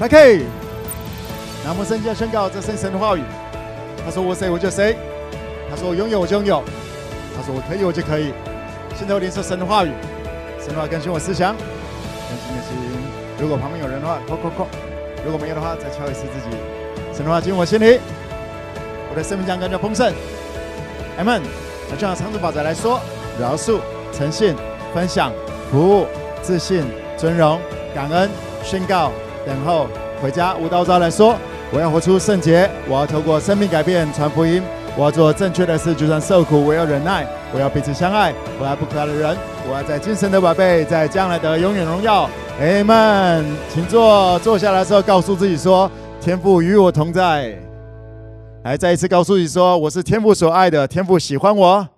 OK。南无圣经宣告这圣神的话语。他说我谁我就谁。他说我拥有我就拥有。他说我可以我就可以。现在我领受神的话语，神的话更新我思想，更新你的心。如果旁边有人的话，扣扣扣；如果没有的话，再敲一次自己。神的话进入我心里，我的生命将更加丰盛。阿门。那就像长子法则来说：饶恕、诚信、分享、服务、自信、尊荣、感恩、宣告、等候、回家。无道招来说：我要活出圣洁，我要透过生命改变传福音。我要做正确的事，就算受苦，我要忍耐。我要彼此相爱，我爱不可爱的人。我要在今生的宝贝，在将来的永远荣耀。阿门。请坐，坐下来的时候，告诉自己说：天父与我同在。来，再一次告诉你说：我是天父所爱的，天父喜欢我。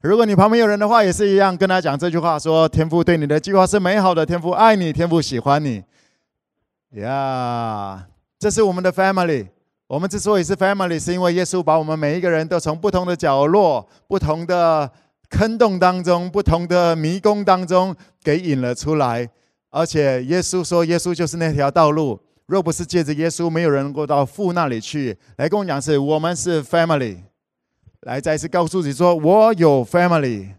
如果你旁边有人的话，也是一样，跟他讲这句话：说天父对你的计划是美好的，天父爱你，天父喜欢你。呀，这是我们的 family。我们之所以是 family，是因为耶稣把我们每一个人都从不同的角落、不同的坑洞当中、不同的迷宫当中给引了出来。而且耶稣说，耶稣就是那条道路。若不是借着耶稣，没有人能够到父那里去。来跟我讲，是我们是 family。来再一次告诉你说，我有 family，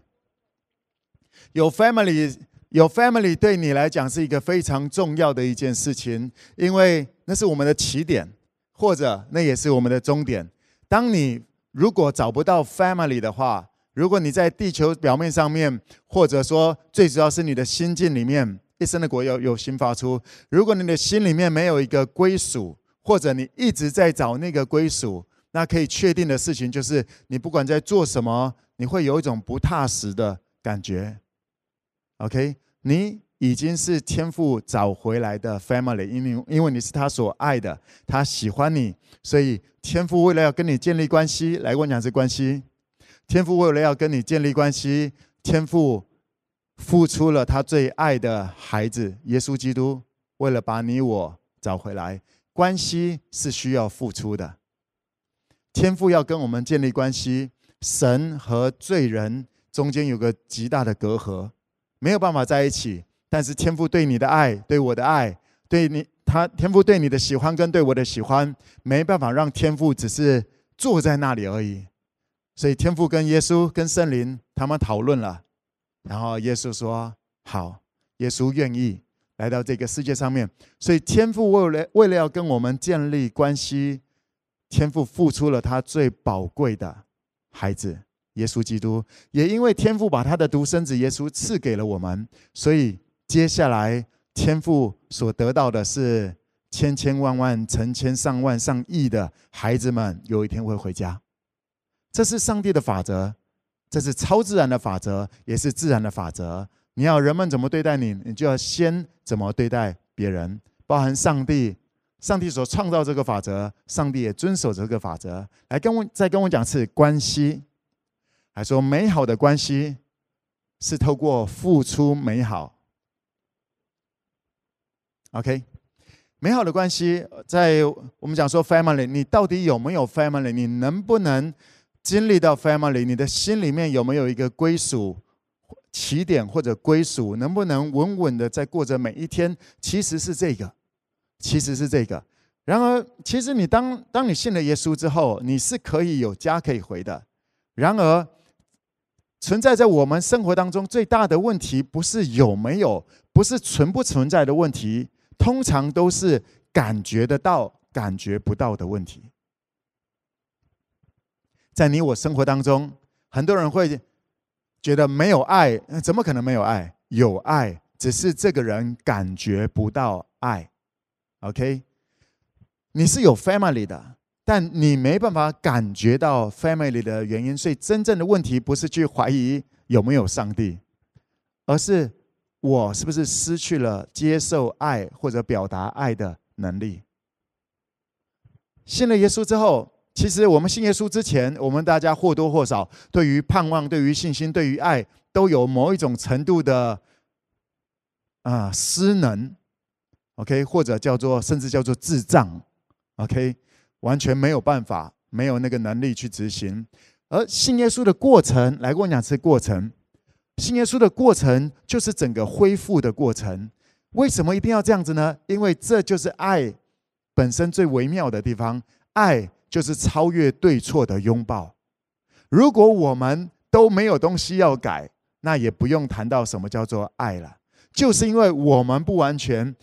有 family，有 family，对你来讲是一个非常重要的一件事情，因为那是我们的起点。或者那也是我们的终点。当你如果找不到 family 的话，如果你在地球表面上面，或者说最主要是你的心境里面，一生的果有有心发出。如果你的心里面没有一个归属，或者你一直在找那个归属，那可以确定的事情就是，你不管在做什么，你会有一种不踏实的感觉。OK，你。已经是天父找回来的 family，因为因为你是他所爱的，他喜欢你，所以天父为了要跟你建立关系，来跟我讲这关系。天父为了要跟你建立关系，天父付出了他最爱的孩子耶稣基督，为了把你我找回来。关系是需要付出的，天父要跟我们建立关系，神和罪人中间有个极大的隔阂，没有办法在一起。但是天父对你的爱，对我的爱，对你他天父对你的喜欢跟对我的喜欢，没办法让天父只是坐在那里而已。所以天父跟耶稣跟圣灵他们讨论了，然后耶稣说好，耶稣愿意来到这个世界上面。所以天父为了为了要跟我们建立关系，天父付出了他最宝贵的孩子耶稣基督。也因为天父把他的独生子耶稣赐给了我们，所以。接下来，天父所得到的是千千万万、成千上万、上亿的孩子们，有一天会回家。这是上帝的法则，这是超自然的法则，也是自然的法则。你要人们怎么对待你，你就要先怎么对待别人。包含上帝，上帝所创造这个法则，上帝也遵守这个法则。来跟我再跟我讲次关系，还说美好的关系是透过付出美好。OK，美好的关系，在我们讲说 family，你到底有没有 family？你能不能经历到 family？你的心里面有没有一个归属起点或者归属？能不能稳稳的在过着每一天？其实是这个，其实是这个。然而，其实你当当你信了耶稣之后，你是可以有家可以回的。然而，存在在我们生活当中最大的问题，不是有没有，不是存不存在的问题。通常都是感觉得到、感觉不到的问题。在你我生活当中，很多人会觉得没有爱，怎么可能没有爱？有爱，只是这个人感觉不到爱。OK，你是有 family 的，但你没办法感觉到 family 的原因，所以真正的问题不是去怀疑有没有上帝，而是。我是不是失去了接受爱或者表达爱的能力？信了耶稣之后，其实我们信耶稣之前，我们大家或多或少对于盼望、对于信心、对于爱，都有某一种程度的啊失能，OK，或者叫做甚至叫做智障，OK，完全没有办法，没有那个能力去执行。而信耶稣的过程，来跟我讲这过程。信耶稣的过程就是整个恢复的过程。为什么一定要这样子呢？因为这就是爱本身最微妙的地方。爱就是超越对错的拥抱。如果我们都没有东西要改，那也不用谈到什么叫做爱了。就是因为我们不完全，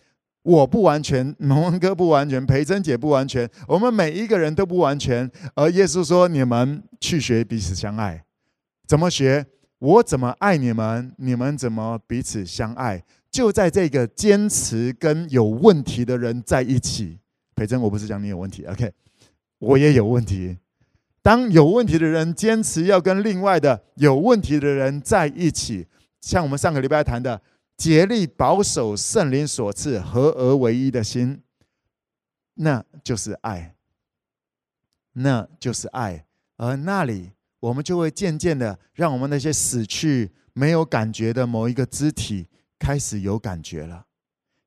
我不完全，蒙文哥不完全，培珍姐不完全，我们每一个人都不完全。而耶稣说：“你们去学彼此相爱。”怎么学？我怎么爱你们，你们怎么彼此相爱？就在这个坚持跟有问题的人在一起。培珍，我不是讲你有问题，OK？我也有问题。当有问题的人坚持要跟另外的有问题的人在一起，像我们上个礼拜谈的，竭力保守圣灵所赐合而为一的心，那就是爱，那就是爱。而那里，我们就会渐渐的让我们那些死去没有感觉的某一个肢体开始有感觉了，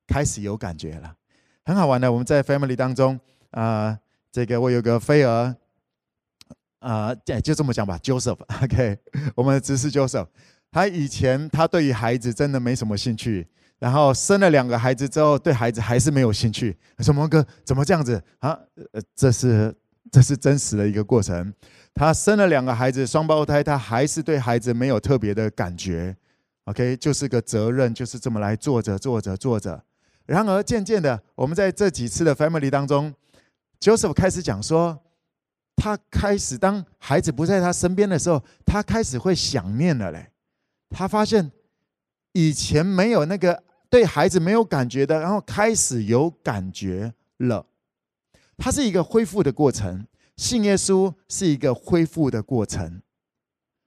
开始有感觉了，很好玩的。我们在 family 当中啊、这个我有个飞儿。啊，就、呃、就这么讲吧，Joseph，OK，、我们的执事 Joseph，他以前他对于孩子真的没什么兴趣，然后生了两个孩子之后，对孩子还是没有兴趣。他说：“蒙哥，怎么这样子啊？”呃，这是这是真实的一个过程。他生了两个孩子，双胞胎，他还是对孩子没有特别的感觉。OK，就是个责任，就是这么来做着做着做着。然而渐渐的，我们在这几次的 Family 当中，Joseph 开始讲说。他开始，当孩子不在他身边的时候，他开始会想念了嘞。他发现以前没有那个对孩子没有感觉的，然后开始有感觉了。它是一个恢复的过程，信耶稣是一个恢复的过程。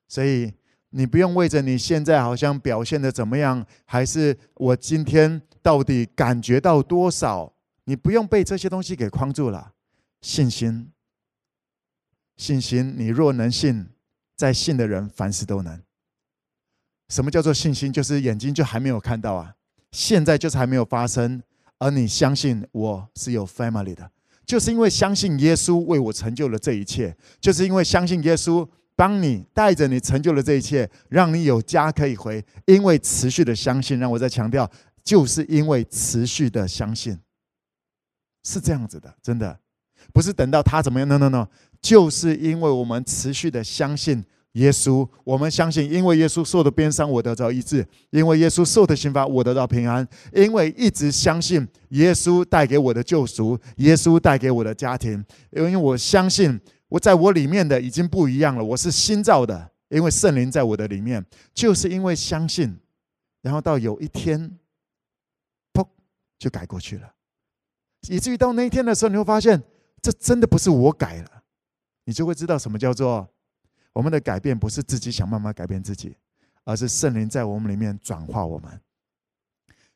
所以你不用为着你现在好像表现的怎么样，还是我今天到底感觉到多少，你不用被这些东西给框住了。信心。信心，你若能信，在信的人凡事都能。什么叫做信心？就是眼睛就还没有看到啊，现在就是还没有发生，而你相信我是有 family 的，就是因为相信耶稣为我成就了这一切，就是因为相信耶稣帮你带着你成就了这一切，让你有家可以回。因为持续的相信，让我再强调，就是因为持续的相信，是这样子的，真的不是等到他怎么样，no no no。就是因为我们持续的相信耶稣，我们相信，因为耶稣受的鞭伤，我得到医治；因为耶稣受的刑罚，我得到平安；因为一直相信耶稣带给我的救赎，耶稣带给我的家庭；因为我相信我在我里面的已经不一样了，我是新造的，因为圣灵在我的里面。就是因为相信，然后到有一天，砰，就改过去了，以至于到那一天的时候，你会发现，这真的不是我改了。你就会知道什么叫做我们的改变，不是自己想办法改变自己，而是圣灵在我们里面转化我们。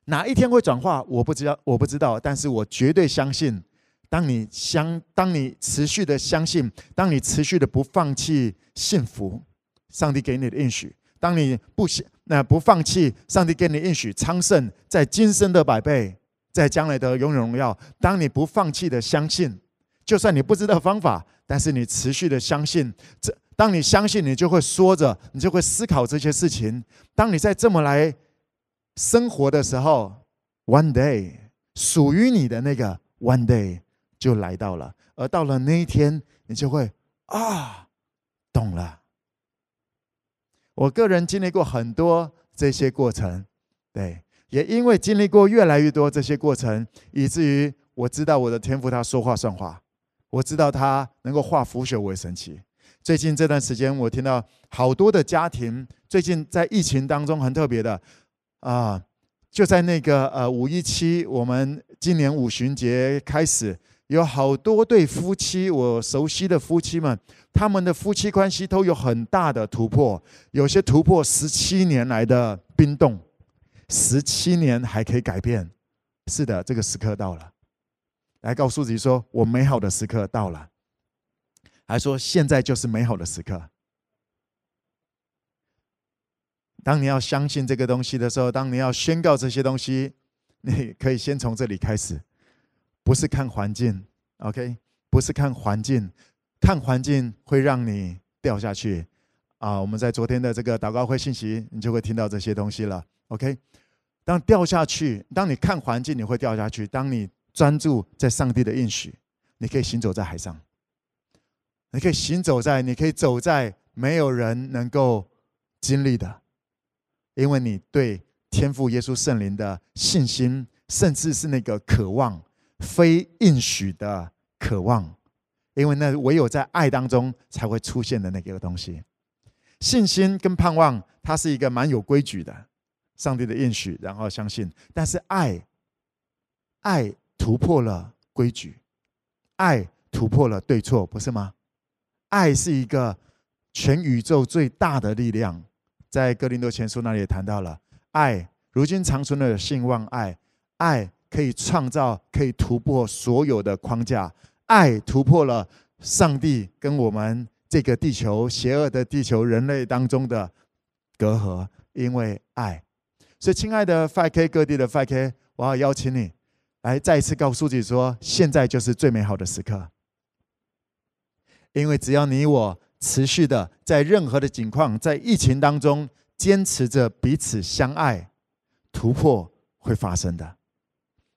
哪一天会转化，我不知道，我不知道。但是我绝对相信，当你相，当你持续的相信，当你持续的不放弃幸福，上帝给你的应许；当你不那不放弃上帝给你应许昌盛，在今生的百倍，在将来的永远荣耀。当你不放弃的相信，就算你不知道方法。但是你持续的相信，这当你相信，你就会说着，你就会思考这些事情。当你在这么来生活的时候，one day 属于你的那个 one day 就来到了。而到了那一天，你就会啊，懂了。我个人经历过很多这些过程，对，也因为经历过越来越多这些过程，以至于我知道我的天赋他说话算话。我知道他能够化腐朽为神奇。最近这段时间，我听到好多的家庭，最近在疫情当中很特别的啊，就在那个呃五一七，我们今年五旬节开始，有好多对夫妻，我熟悉的夫妻们，他们的夫妻关系都有很大的突破，有些突破十七年来的冰冻，十七年还可以改变。是的，这个时刻到了。来告诉自己说：“我美好的时刻到了。”还说：“现在就是美好的时刻。”当你要相信这个东西的时候，当你要宣告这些东西，你可以先从这里开始，不是看环境，OK？不是看环境，看环境会让你掉下去啊！我们在昨天的这个祷告会信息，你就会听到这些东西了，OK？当掉下去，当你看环境，你会掉下去；当你专注在上帝的应许，你可以行走在海上，你可以行走在，你可以走在没有人能够经历的，因为你对天父耶稣圣灵的信心，甚至是那个渴望，非应许的渴望，因为那唯有在爱当中才会出现的那个东西。信心跟盼望，它是一个蛮有规矩的。上帝的应许，然后相信，但是爱，爱突破了规矩，爱突破了对错，不是吗？爱是一个全宇宙最大的力量，在哥林多前书那里也谈到了，爱如今长存的信望爱，爱可以创造，可以突破所有的框架，爱突破了上帝跟我们这个地球邪恶的地球人类当中的隔阂，因为爱。所以，亲爱的 5K 各地的 5K，我要邀请你来再一次告诉自己说：现在就是最美好的时刻。因为只要你我持续的在任何的境况，在疫情当中坚持着彼此相爱，突破会发生的，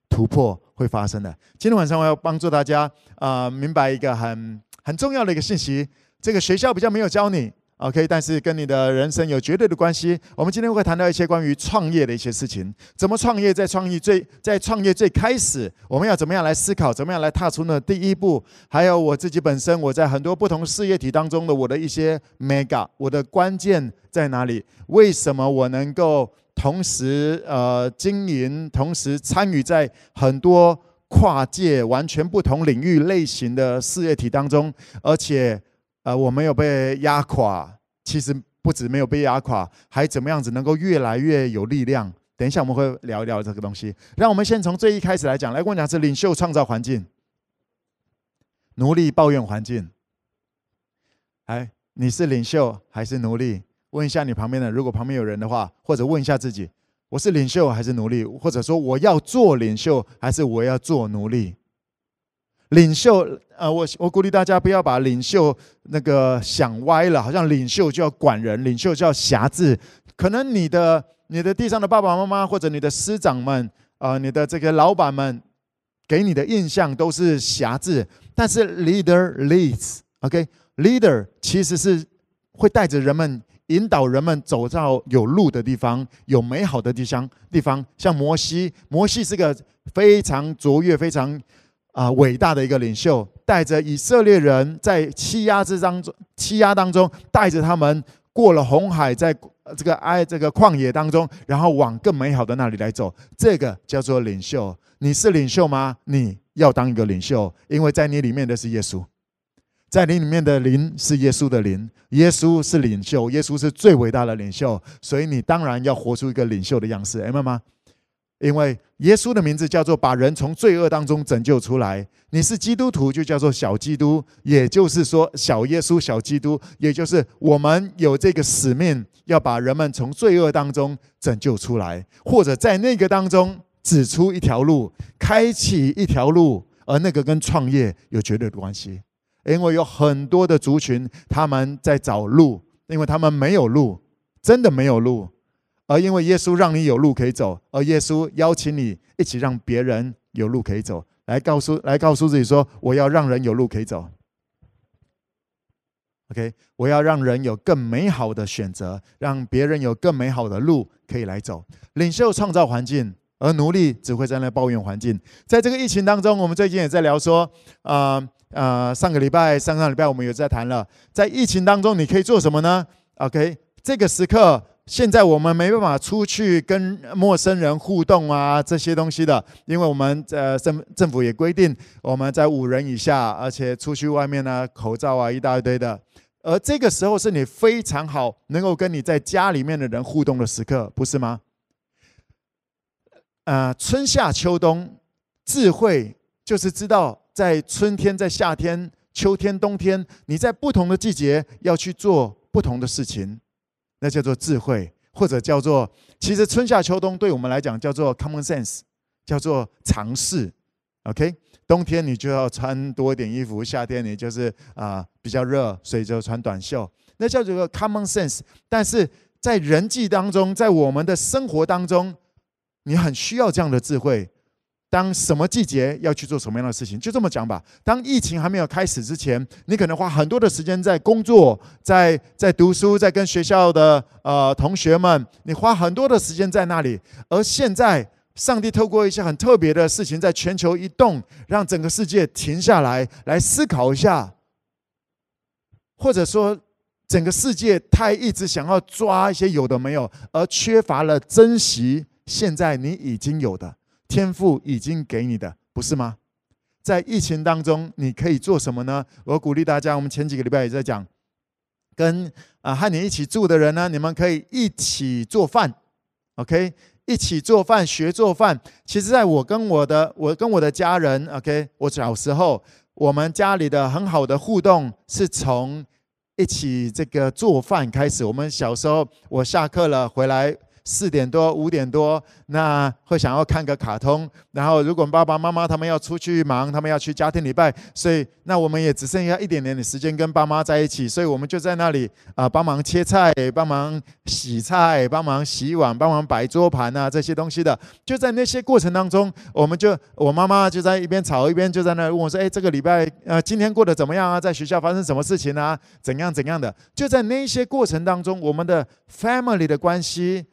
突破会发生的。今天晚上我要帮助大家啊、明白一个很很重要的一个信息。这个学校比较没有教你。OK，但是跟你的人生有绝对的关系。我们今天会谈到一些关于创业的一些事情，怎么创业，在创业最在创业最开始，我们要怎么样来思考，怎么样来踏出呢第一步？还有我自己本身，我在很多不同事业体当中的我的一些 mega，我的关键在哪里？为什么我能够同时呃经营，同时参与在很多跨界完全不同领域类型的事业体当中，而且。呃，我没有被压垮，其实不止没有被压垮，还怎么样子能够越来越有力量？等一下我们会聊一聊这个东西。让我们先从最一开始来讲，来跟我讲是领袖创造环境，奴隶抱怨环境。哎，你是领袖还是奴隶？问一下你旁边的，如果旁边有人的话，或者问一下自己：我是领袖还是奴隶？或者说我要做领袖还是我要做奴隶？领袖，呃，我我鼓励大家不要把领袖那个想歪了，好像领袖就要管人，领袖就要辖制。可能你的你的地上的爸爸妈妈或者你的师长们，呃，你的这个老板们，给你的印象都是辖制。但是 leader leads，OK，leader 其实是会带着人们，引导人们走到有路的地方，有美好的地方。地方像摩西，摩西是个非常卓越、非常。啊，伟大的一个领袖，带着以色列人在欺压之当中，欺压当中，带着他们过了红海，在这个爱这个旷野当中，然后往更美好的那里来走。这个叫做领袖。你是领袖吗？你要当一个领袖，因为在你里面的是耶稣，在你里面的灵是耶稣的灵，耶稣是领袖，耶稣是最伟大的领袖，所以你当然要活出一个领袖的样式，明白吗？因为耶稣的名字叫做把人从罪恶当中拯救出来。你是基督徒，就叫做小基督，也就是说小耶稣、小基督，也就是我们有这个使命，要把人们从罪恶当中拯救出来，或者在那个当中指出一条路，开启一条路，而那个跟创业有绝对的关系。因为有很多的族群他们在找路，因为他们没有路，真的没有路。而因为耶稣让你有路可以走，而耶稣邀请你一起让别人有路可以走，来告诉来告诉自己说：我要让人有路可以走。OK，我要让人有更美好的选择，让别人有更美好的路可以来走。领袖创造环境，而奴隶只会在那抱怨环境。在这个疫情当中，我们最近也在聊说，啊、呃、啊、呃，上个礼拜、上上礼拜我们有在谈了，在疫情当中你可以做什么呢？OK，这个时刻。现在我们没办法出去跟陌生人互动啊，这些东西的，因为我们呃政政府也规定我们在五人以下，而且出去外面呢，口罩啊一大堆的。而这个时候是你非常好能够跟你在家里面的人互动的时刻，不是吗？呃，春夏秋冬，智慧就是知道在春天、在夏天、秋天、冬天，你在不同的季节要去做不同的事情。那叫做智慧，或者叫做，其实春夏秋冬对我们来讲叫做 common sense，叫做常识。OK，冬天你就要穿多一点衣服，夏天你就是啊、比较热，所以就穿短袖。那叫做 common sense。但是在人际当中，在我们的生活当中，你很需要这样的智慧。当什么季节要去做什么样的事情，就这么讲吧。当疫情还没有开始之前，你可能花很多的时间在工作，在在读书，在跟学校的呃同学们，你花很多的时间在那里。而现在，上帝透过一些很特别的事情，在全球移动，让整个世界停下来，来思考一下，或者说，整个世界他一直想要抓一些有的没有，而缺乏了珍惜现在你已经有的。天父已经给你的，不是吗？在疫情当中，你可以做什么呢？我鼓励大家，我们前几个礼拜也在讲，跟啊和你一起住的人呢，你们可以一起做饭，OK，一起做饭，学做饭。其实，在我跟我的我跟我的家人，OK，我小时候，我们家里的很好的互动是从一起这个做饭开始。我们小时候，我下课了回来。四点多五点多，那会想要看个卡通。然后，如果爸爸妈妈他们要出去忙，他们要去家庭礼拜，所以那我们也只剩下一点点的时间跟爸妈在一起。所以我们就在那里啊，帮忙切菜，帮忙洗菜，帮忙洗碗，帮忙摆桌盘啊这些东西的。就在那些过程当中，我们就我妈妈就在一边炒一边就在那问我说：“哎，这个礼拜呃今天过得怎么样啊？在学校发生什么事情啊？怎样怎样的？”就在那些过程当中，我们的 family 的关系。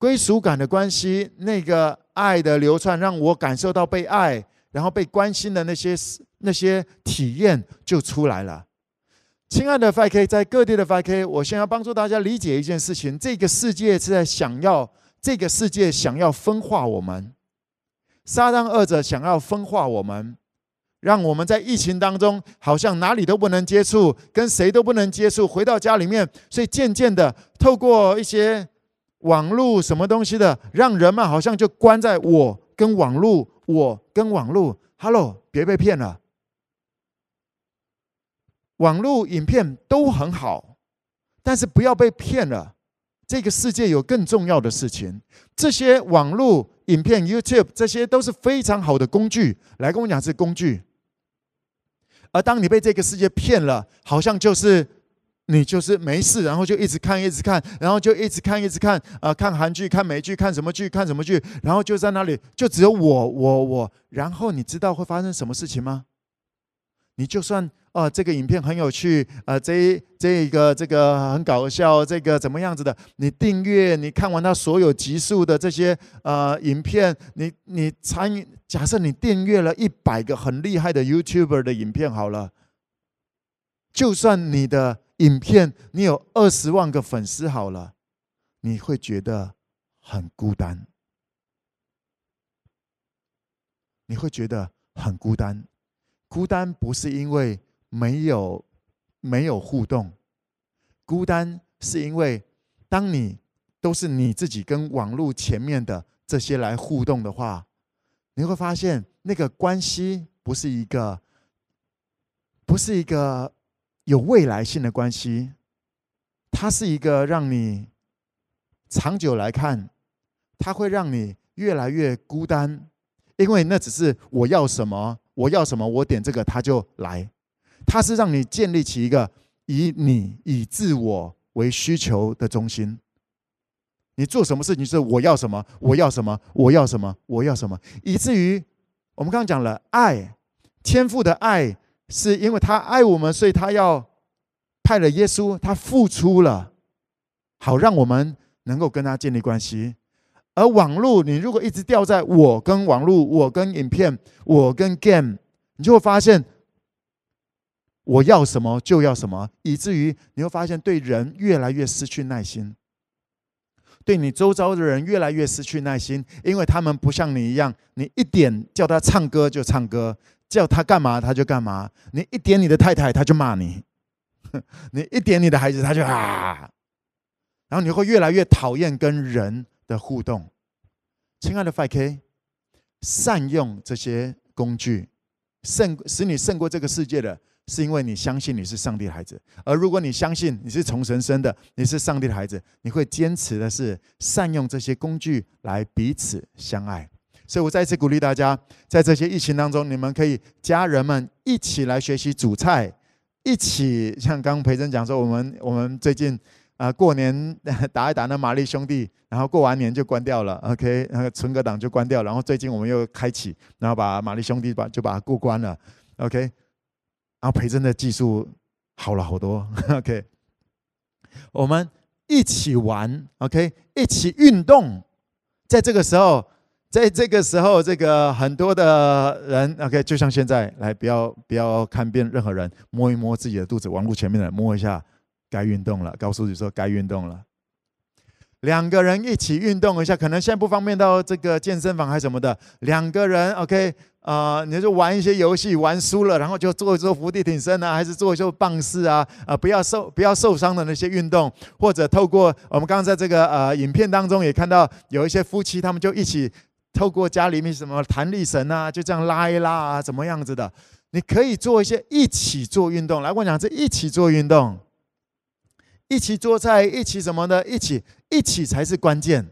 归属感的关系，那个爱的流窜，让我感受到被爱，然后被关心的那些那些体验就出来了。亲爱的 FK，在各地的 FK，我先要帮助大家理解一件事情：这个世界是在想要，这个世界想要分化我们，撒旦二者想要分化我们，让我们在疫情当中好像哪里都不能接触，跟谁都不能接触，回到家里面，所以渐渐的透过一些。网络什么东西的，让人们好像就关在我跟网络，我跟网络。Hello，别被骗了。网络影片都很好，但是不要被骗了。这个世界有更重要的事情。这些网络影片、YouTube，这些都是非常好的工具。来跟我讲是工具。而当你被这个世界骗了，好像就是。你就是没事，然后就一直看，一直看，然后就一直看，一直看，啊、看韩剧，看美剧，看什么剧，看什么剧，然后就在那里，就只有我，我，我。然后你知道会发生什么事情吗？你就算啊、这个影片很有趣，啊、呃，这这一个这个很搞笑，这个怎么样子的？你订阅，你看完他所有集数的这些呃影片，你你参与，假设你订阅了一百个很厉害的 YouTuber 的影片，好了，就算你的。影片，你有二十万个粉丝好了，你会觉得很孤单，你会觉得很孤单。孤单不是因为没有没有互动，孤单是因为当你都是你自己跟网络前面的这些来互动的话，你会发现那个关系不是一个，不是一个。有未来性的关系，它是一个让你长久来看，它会让你越来越孤单，因为那只是我要什么，我要什么，我点这个它就来。它是让你建立起一个以你以自我为需求的中心。你做什么事情是我要什么，我要什么，我要什么，我要什么，以至于我们刚刚讲了爱，天赋的爱。是因为他爱我们，所以他要派了耶稣，他付出了，好让我们能够跟他建立关系。而网络，你如果一直掉在我跟网络、我跟影片、我跟 game，你就会发现我要什么就要什么，以至于你会发现对人越来越失去耐心，对你周遭的人越来越失去耐心，因为他们不像你一样，你一点叫他唱歌就唱歌。叫他干嘛他就干嘛，你一点你的太太他就骂你，你一点你的孩子他就啊，然后你会越来越讨厌跟人的互动。亲爱的 FK，善用这些工具，胜使你胜过这个世界的，是因为你相信你是上帝的孩子。而如果你相信你是从神生的，你是上帝的孩子，你会坚持的是善用这些工具来彼此相爱。所以我再次鼓励大家，在这些疫情当中，你们可以家人们一起来学习煮菜，一起像刚培珍讲说，我们 我们最近啊，过年打一打那玛丽兄弟，然后过完年就关掉了，OK，那个存个档就关掉，然后最近我们又开启，然后把玛丽兄弟把就把它过关了，OK，然后培珍的技术好了好多，OK，我们一起玩，OK，一起运动，在这个时候。在这个时候，这个很多的人，OK，就像现在，来，不要不要看遍任何人，摸一摸自己的肚子，网络前面的摸一下，该运动了，告诉你说该运动了。两个人一起运动一下，可能现在不方便到这个健身房还是什么的，两个人，OK，啊、你就玩一些游戏，玩输了，然后就做一做伏地挺身啊，还是做一做棒式啊，啊、不要受不要受伤的那些运动，或者透过我们刚刚在这个呃影片当中也看到有一些夫妻，他们就一起。透过家里面什么弹力绳啊，就这样拉一拉啊，怎么样子的？你可以做一些一起做运动。来，我讲这一起做运动，一起做菜，一起什么的，一起一起才是关键，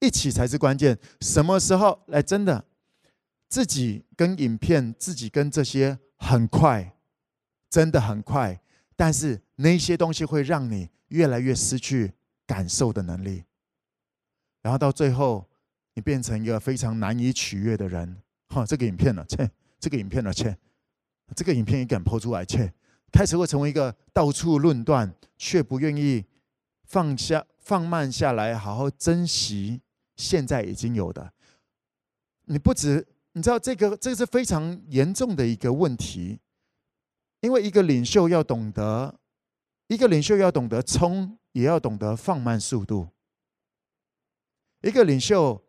一起才是关键。什么时候来？真的，自己跟影片，自己跟这些很快，真的很快。但是那些东西会让你越来越失去感受的能力，然后到最后。你变成一个非常难以取悦的人，哈！这个影片呢，切！这个影片呢，切！这个影片也敢抛出来，切！开始会成为一个到处论断，却不愿意放下、放慢下来，好好珍惜现在已经有的。你不止，你知道这个，这个是非常严重的一个问题，因为一个领袖要懂得，一个领袖要懂得冲，也要懂得放慢速度。一个领袖。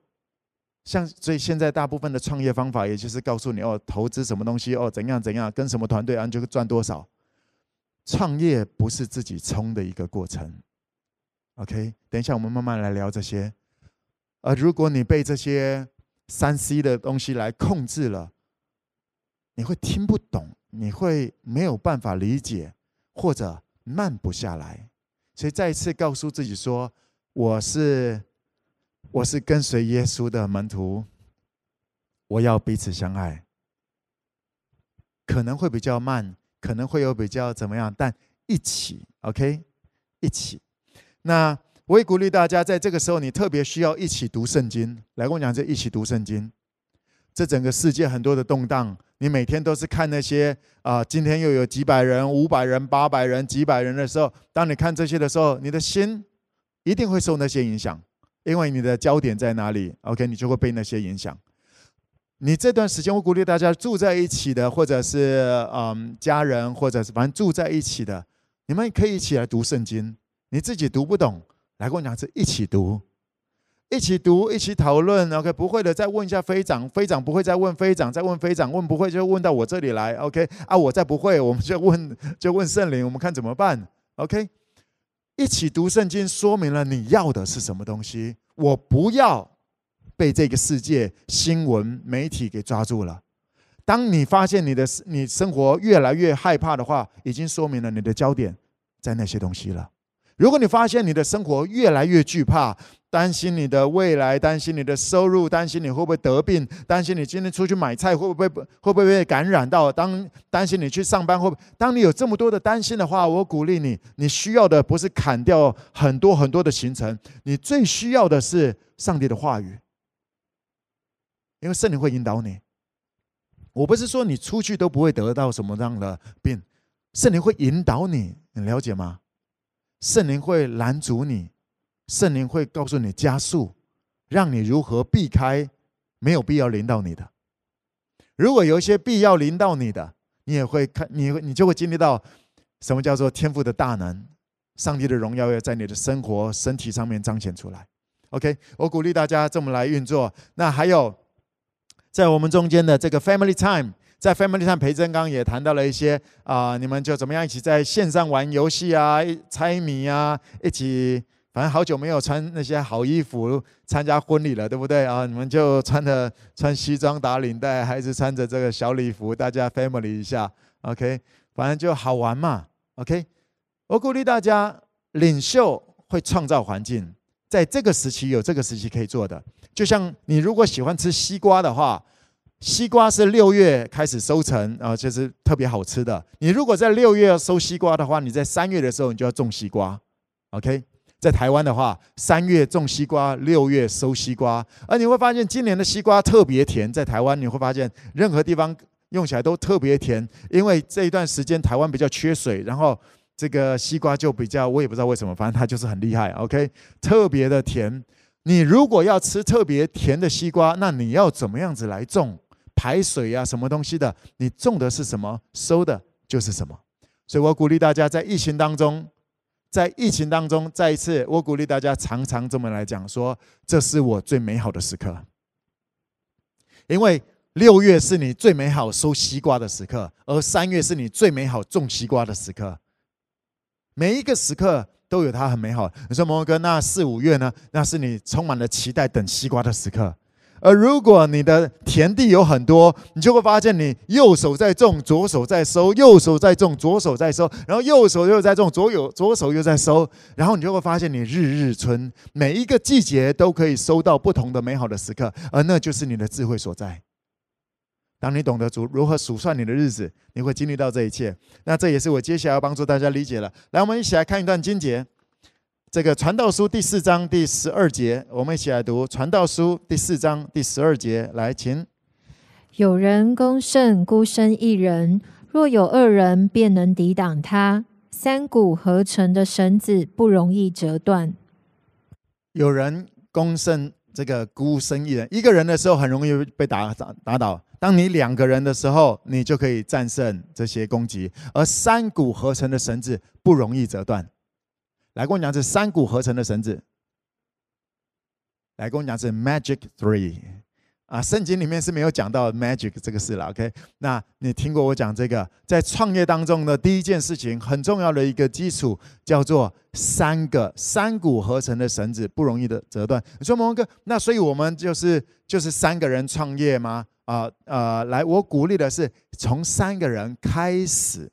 像所以现在大部分的创业方法，也就是告诉你哦，投资什么东西哦，怎样怎样，跟什么团队啊，就赚多少。创业不是自己冲的一个过程。OK，等一下我们慢慢来聊这些。而如果你被这些三 C 的东西来控制了，你会听不懂，你会没有办法理解，或者慢不下来。所以再一次告诉自己说，我是。我是跟随耶稣的门徒，我要彼此相爱，可能会比较慢，可能会有比较怎么样，但一起，OK，一起。那我也鼓励大家，在这个时候，你特别需要一起读圣经。来跟我讲，这一起读圣经。这整个世界很多的动荡，你每天都是看那些啊，今天又有几百人、五百人、八百人、几百人的时候，当你看这些的时候，你的心一定会受那些影响。因为你的焦点在哪里，OK，你就会被那些影响。你这段时间，我鼓励大家住在一起的，或者是嗯家人，或者是反正住在一起的，你们可以一起来读圣经。你自己读不懂，来跟我讲是一起读，一起读，一起讨论。OK，不会的再问一下飞长，飞长不会再问飞长，再问飞长，问不会就问到我这里来。OK，啊，我再不会，我们就问就问圣灵，我们看怎么办？OK。一起读圣经，说明了你要的是什么东西。我不要被这个世界新闻媒体给抓住了。当你发现你的你生活越来越害怕的话，已经说明了你的焦点在那些东西了。如果你发现你的生活越来越惧怕，担心你的未来，担心你的收入，担心你会不会得病，担心你今天出去买菜会不会会不会被感染到，当担心你去上班会不会，当你有这么多的担心的话，我鼓励你，你需要的不是砍掉很多很多的行程，你最需要的是上帝的话语，因为圣灵会引导你。我不是说你出去都不会得到什么样的病，圣灵会引导你，你了解吗？圣灵会拦阻你。圣灵会告诉你加速，让你如何避开没有必要临到你的。如果有一些必要临到你的，你也会看，你你就会经历到什么叫做天赋的大能，上帝的荣耀要在你的生活、身体上面彰显出来。OK，我鼓励大家这么来运作。那还有在我们中间的这个 Family Time，在 Family Time，培珍刚也谈到了一些啊、你们就怎么样一起在线上玩游戏啊、猜谜啊，一起。反正好久没有穿那些好衣服参加婚礼了，对不对啊？你们就穿着穿西装打领带，还是穿着这个小礼服，大家 family 一下，OK？反正就好玩嘛，OK？我鼓励大家，领袖会创造环境，在这个时期有这个时期可以做的。就像你如果喜欢吃西瓜的话，西瓜是六月开始收成啊，就是特别好吃的。你如果在六月要收西瓜的话，你在三月的时候你就要种西瓜。OK，在台湾的话，三月种西瓜，六月收西瓜。而你会发现，今年的西瓜特别甜。在台湾，你会发现任何地方用起来都特别甜，因为这一段时间台湾比较缺水，然后这个西瓜就比较，我也不知道为什么，反正它就是很厉害。OK，特别的甜。你如果要吃特别甜的西瓜，那你要怎么样子来种？排水啊，什么东西的？你种的是什么，收的就是什么。所以我鼓励大家在疫情当中，在疫情当中，再一次，我鼓励大家常常这么来讲说，这是我最美好的时刻。因为六月是你最美好收西瓜的时刻，而三月是你最美好种西瓜的时刻。每一个时刻都有它很美好。你说摩哥，那四五月呢？那是你充满了期待等西瓜的时刻。而如果你的田地有很多，你就会发现你右手在种，左手在收；右手在种，左手在收，然后右手又在种，左右左手又在收，然后你就会发现你日日春，每一个季节都可以收到不同的美好的时刻，而那就是你的智慧所在。当你懂得如如何数算你的日子，你会经历到这一切。那这也是我接下来要帮助大家理解了。来，我们一起来看一段经节。这个传道书第四章第十二节，我们一起来读传道书第四章第十二节。来，请。有人攻胜孤身一人，若有二人，便能抵挡他。三股合成的绳子不容易折断。有人攻胜这个孤身一人，一个人的时候很容易被打打打倒。当你两个人的时候，你就可以战胜这些攻击。而三股合成的绳子不容易折断。来跟我讲，是三股合成的绳子。来跟我讲，是 Magic Three 啊，圣经里面是没有讲到 Magic 这个事了。OK，那你听过我讲这个？在创业当中的第一件事情，很重要的一个基础，叫做三个三股合成的绳子不容易的折断。你说蒙哥，那所以我们就是就是三个人创业吗？啊呃，来，我鼓励的是从三个人开始。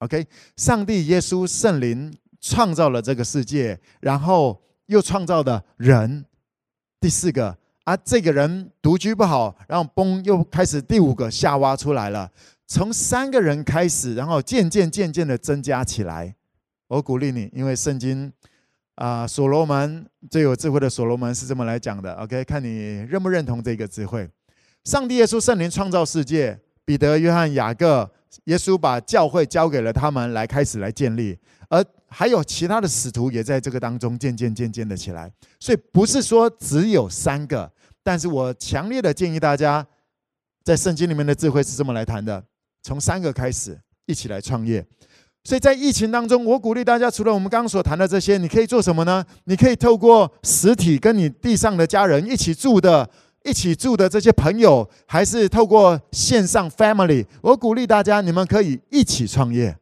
OK，上帝、耶稣、圣灵。创造了这个世界，然后又创造的人。第四个啊，这个人独居不好，然后嘣，又开始第五个夏娃出来了。从三个人开始，然后渐渐渐渐的增加起来。我鼓励你，因为圣经啊，所罗门最有智慧的所罗门是这么来讲的。OK，看你认不认同这个智慧。上帝、耶稣、圣灵创造世界，彼得、约翰、雅各，耶稣把教会交给了他们来开始来建立，而。还有其他的使徒也在这个当中渐渐渐渐的起来，所以不是说只有三个，但是我强烈的建议大家，在圣经里面的智慧是这么来谈的：从三个开始一起来创业。所以在疫情当中，我鼓励大家，除了我们刚刚所谈的这些，你可以做什么呢？你可以透过实体跟你地上的家人一起住的、一起住的这些朋友，还是透过线上 family，我鼓励大家，你们可以一起创业。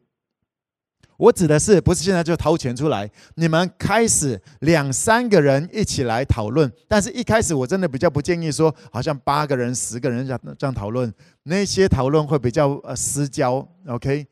我指的是，不是现在就掏钱出来，你们开始两三个人一起来讨论。但是一开始我真的比较不建议说，好像八个人、十个人这样这样讨论，那些讨论会比较呃私交。OK，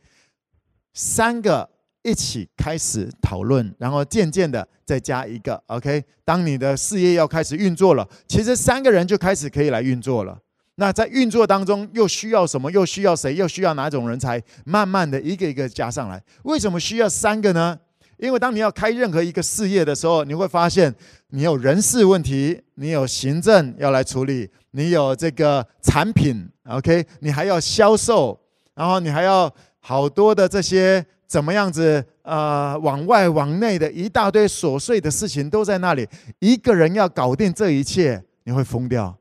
三个一起开始讨论，然后渐渐的再加一个。OK，当你的事业要开始运作了，其实三个人就开始可以来运作了。那在运作当中又需要什么？又需要谁？又需要哪种人才？慢慢的一个一个加上来。为什么需要三个呢？因为当你要开任何一个事业的时候，你会发现你有人事问题，你有行政要来处理，你有这个产品，OK，你还要销售，然后你还要好多的这些怎么样子？呃，往外往内的一大堆琐碎的事情都在那里。一个人要搞定这一切，你会疯掉。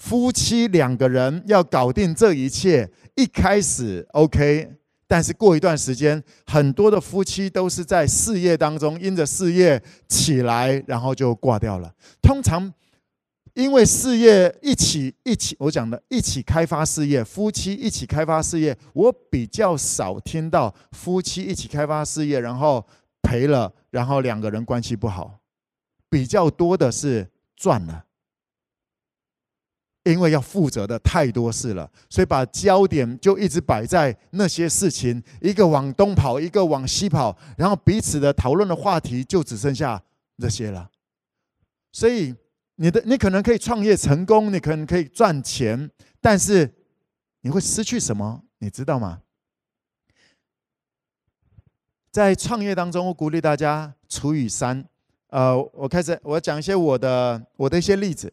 夫妻两个人要搞定这一切，一开始 OK，但是过一段时间，很多的夫妻都是在事业当中，因着事业起来，然后就挂掉了。通常因为事业一起一起，我讲的一起开发事业，夫妻一起开发事业，我比较少听到夫妻一起开发事业，然后赔了，然后两个人关系不好，比较多的是赚了。因为要负责的太多事了，所以把焦点就一直摆在那些事情，一个往东跑，一个往西跑，然后彼此的讨论的话题就只剩下这些了。所以你的你可能可以创业成功，你可能可以赚钱，但是你会失去什么？你知道吗？在创业当中，我鼓励大家除以三。呃，我开始我讲一些我的我的一些例子。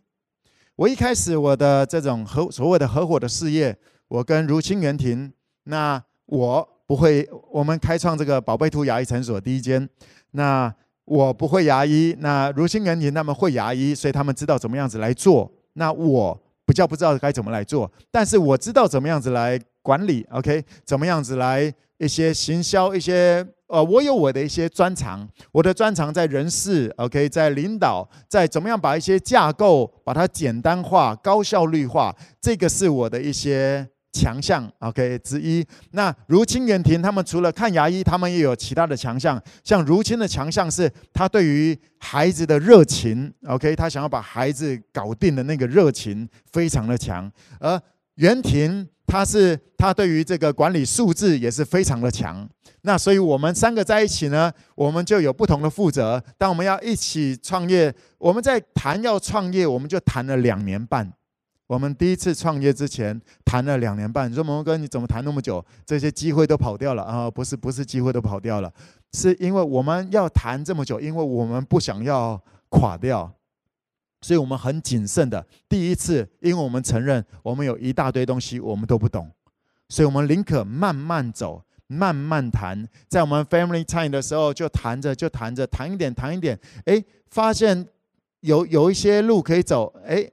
我一开始我的这种合所谓的合伙的事业，我跟如清元廷，那我不会，我们开创这个宝贝兔牙医诊所第一间。那我不会牙医，那如清元廷他们会牙医，所以他们知道怎么样子来做。那我比较不知道该怎么来做，但是我知道怎么样子来管理，OK？怎么样子来一些行销一些。呃，我有我的一些专长，我的专长在人事，OK，在领导，在怎么样把一些架构把它简单化、高效率化，这个是我的一些强项，OK 之一。那如清元庭他们除了看牙医，他们也有其他的强项。像如清的强项是他对于孩子的热情，OK，他想要把孩子搞定的那个热情非常的强，而元庭。他是他对于这个管理数字也是非常的强，那所以我们三个在一起呢，我们就有不同的负责。当我们要一起创业，我们在谈要创业，我们就谈了两年半。我们第一次创业之前谈了两年半。你说蒙哥你怎么谈那么久？这些机会都跑掉了啊？不是不是机会都跑掉了，是因为我们要谈这么久，因为我们不想要垮掉。所以我们很谨慎的，第一次，因为我们承认我们有一大堆东西我们都不懂，所以我们宁可慢慢走，慢慢谈。在我们 family time 的时候，就谈着，就谈着，谈一点，谈一点，哎，发现有有一些路可以走，哎，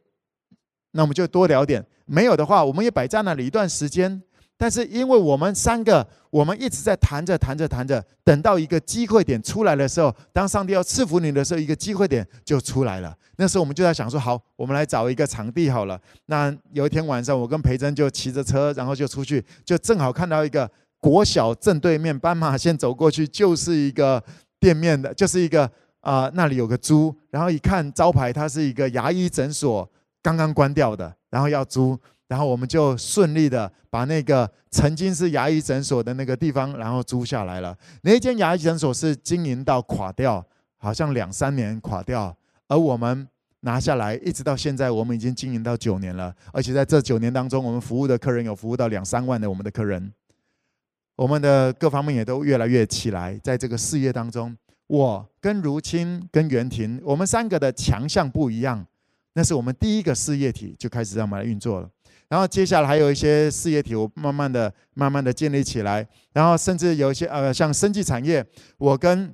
那我们就多聊点。没有的话，我们也摆在那里一段时间。但是因为我们三个，我们一直在谈着谈着谈着，等到一个机会点出来的时候，当上帝要赐福你的时候，一个机会点就出来了。那时候我们就在想说，好，我们来找一个场地好了。那有一天晚上，我跟培珍就骑着车，然后就出去，就正好看到一个国小正对面斑马线走过去，就是一个店面的，就是一个啊、呃，那里有个租，然后一看招牌，它是一个牙医诊所，刚刚关掉的，然后要租。然后我们就顺利的把那个曾经是牙医诊所的那个地方，然后租下来了。那间牙医诊所是经营到垮掉，好像两三年垮掉，而我们拿下来，一直到现在，我们已经经营到九年了。而且在这九年当中，我们服务的客人有服务到两三万的我们的客人，我们的各方面也都越来越起来。在这个事业当中，我跟如清跟袁婷，我们三个的强项不一样，那是我们第一个事业体就开始让我们来运作了。然后接下来还有一些事业体，我慢慢的、慢慢的建立起来。然后甚至有一些呃，像生技产业，我跟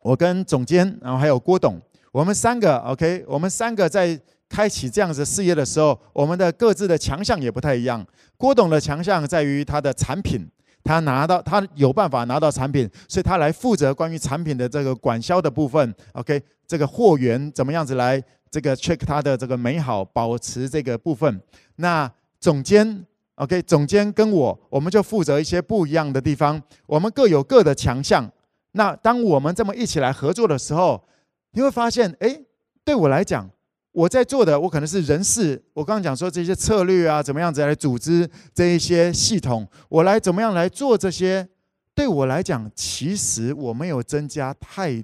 我跟总监，然后还有郭董，我们三个 OK，我们三个在开启这样子事业的时候，我们的各自的强项也不太一样。郭董的强项在于他的产品，他拿到他有办法拿到产品，所以他来负责关于产品的这个管销的部分。OK，这个货源怎么样子来？这个 check 它的这个美好，保持这个部分。那总监，OK，总监跟我，我们就负责一些不一样的地方。我们各有各的强项。那当我们这么一起来合作的时候，你会发现，哎，对我来讲，我在做的，我可能是人事。我刚刚讲说这些策略啊，怎么样子来组织这一些系统，我来怎么样来做这些？对我来讲，其实我没有增加太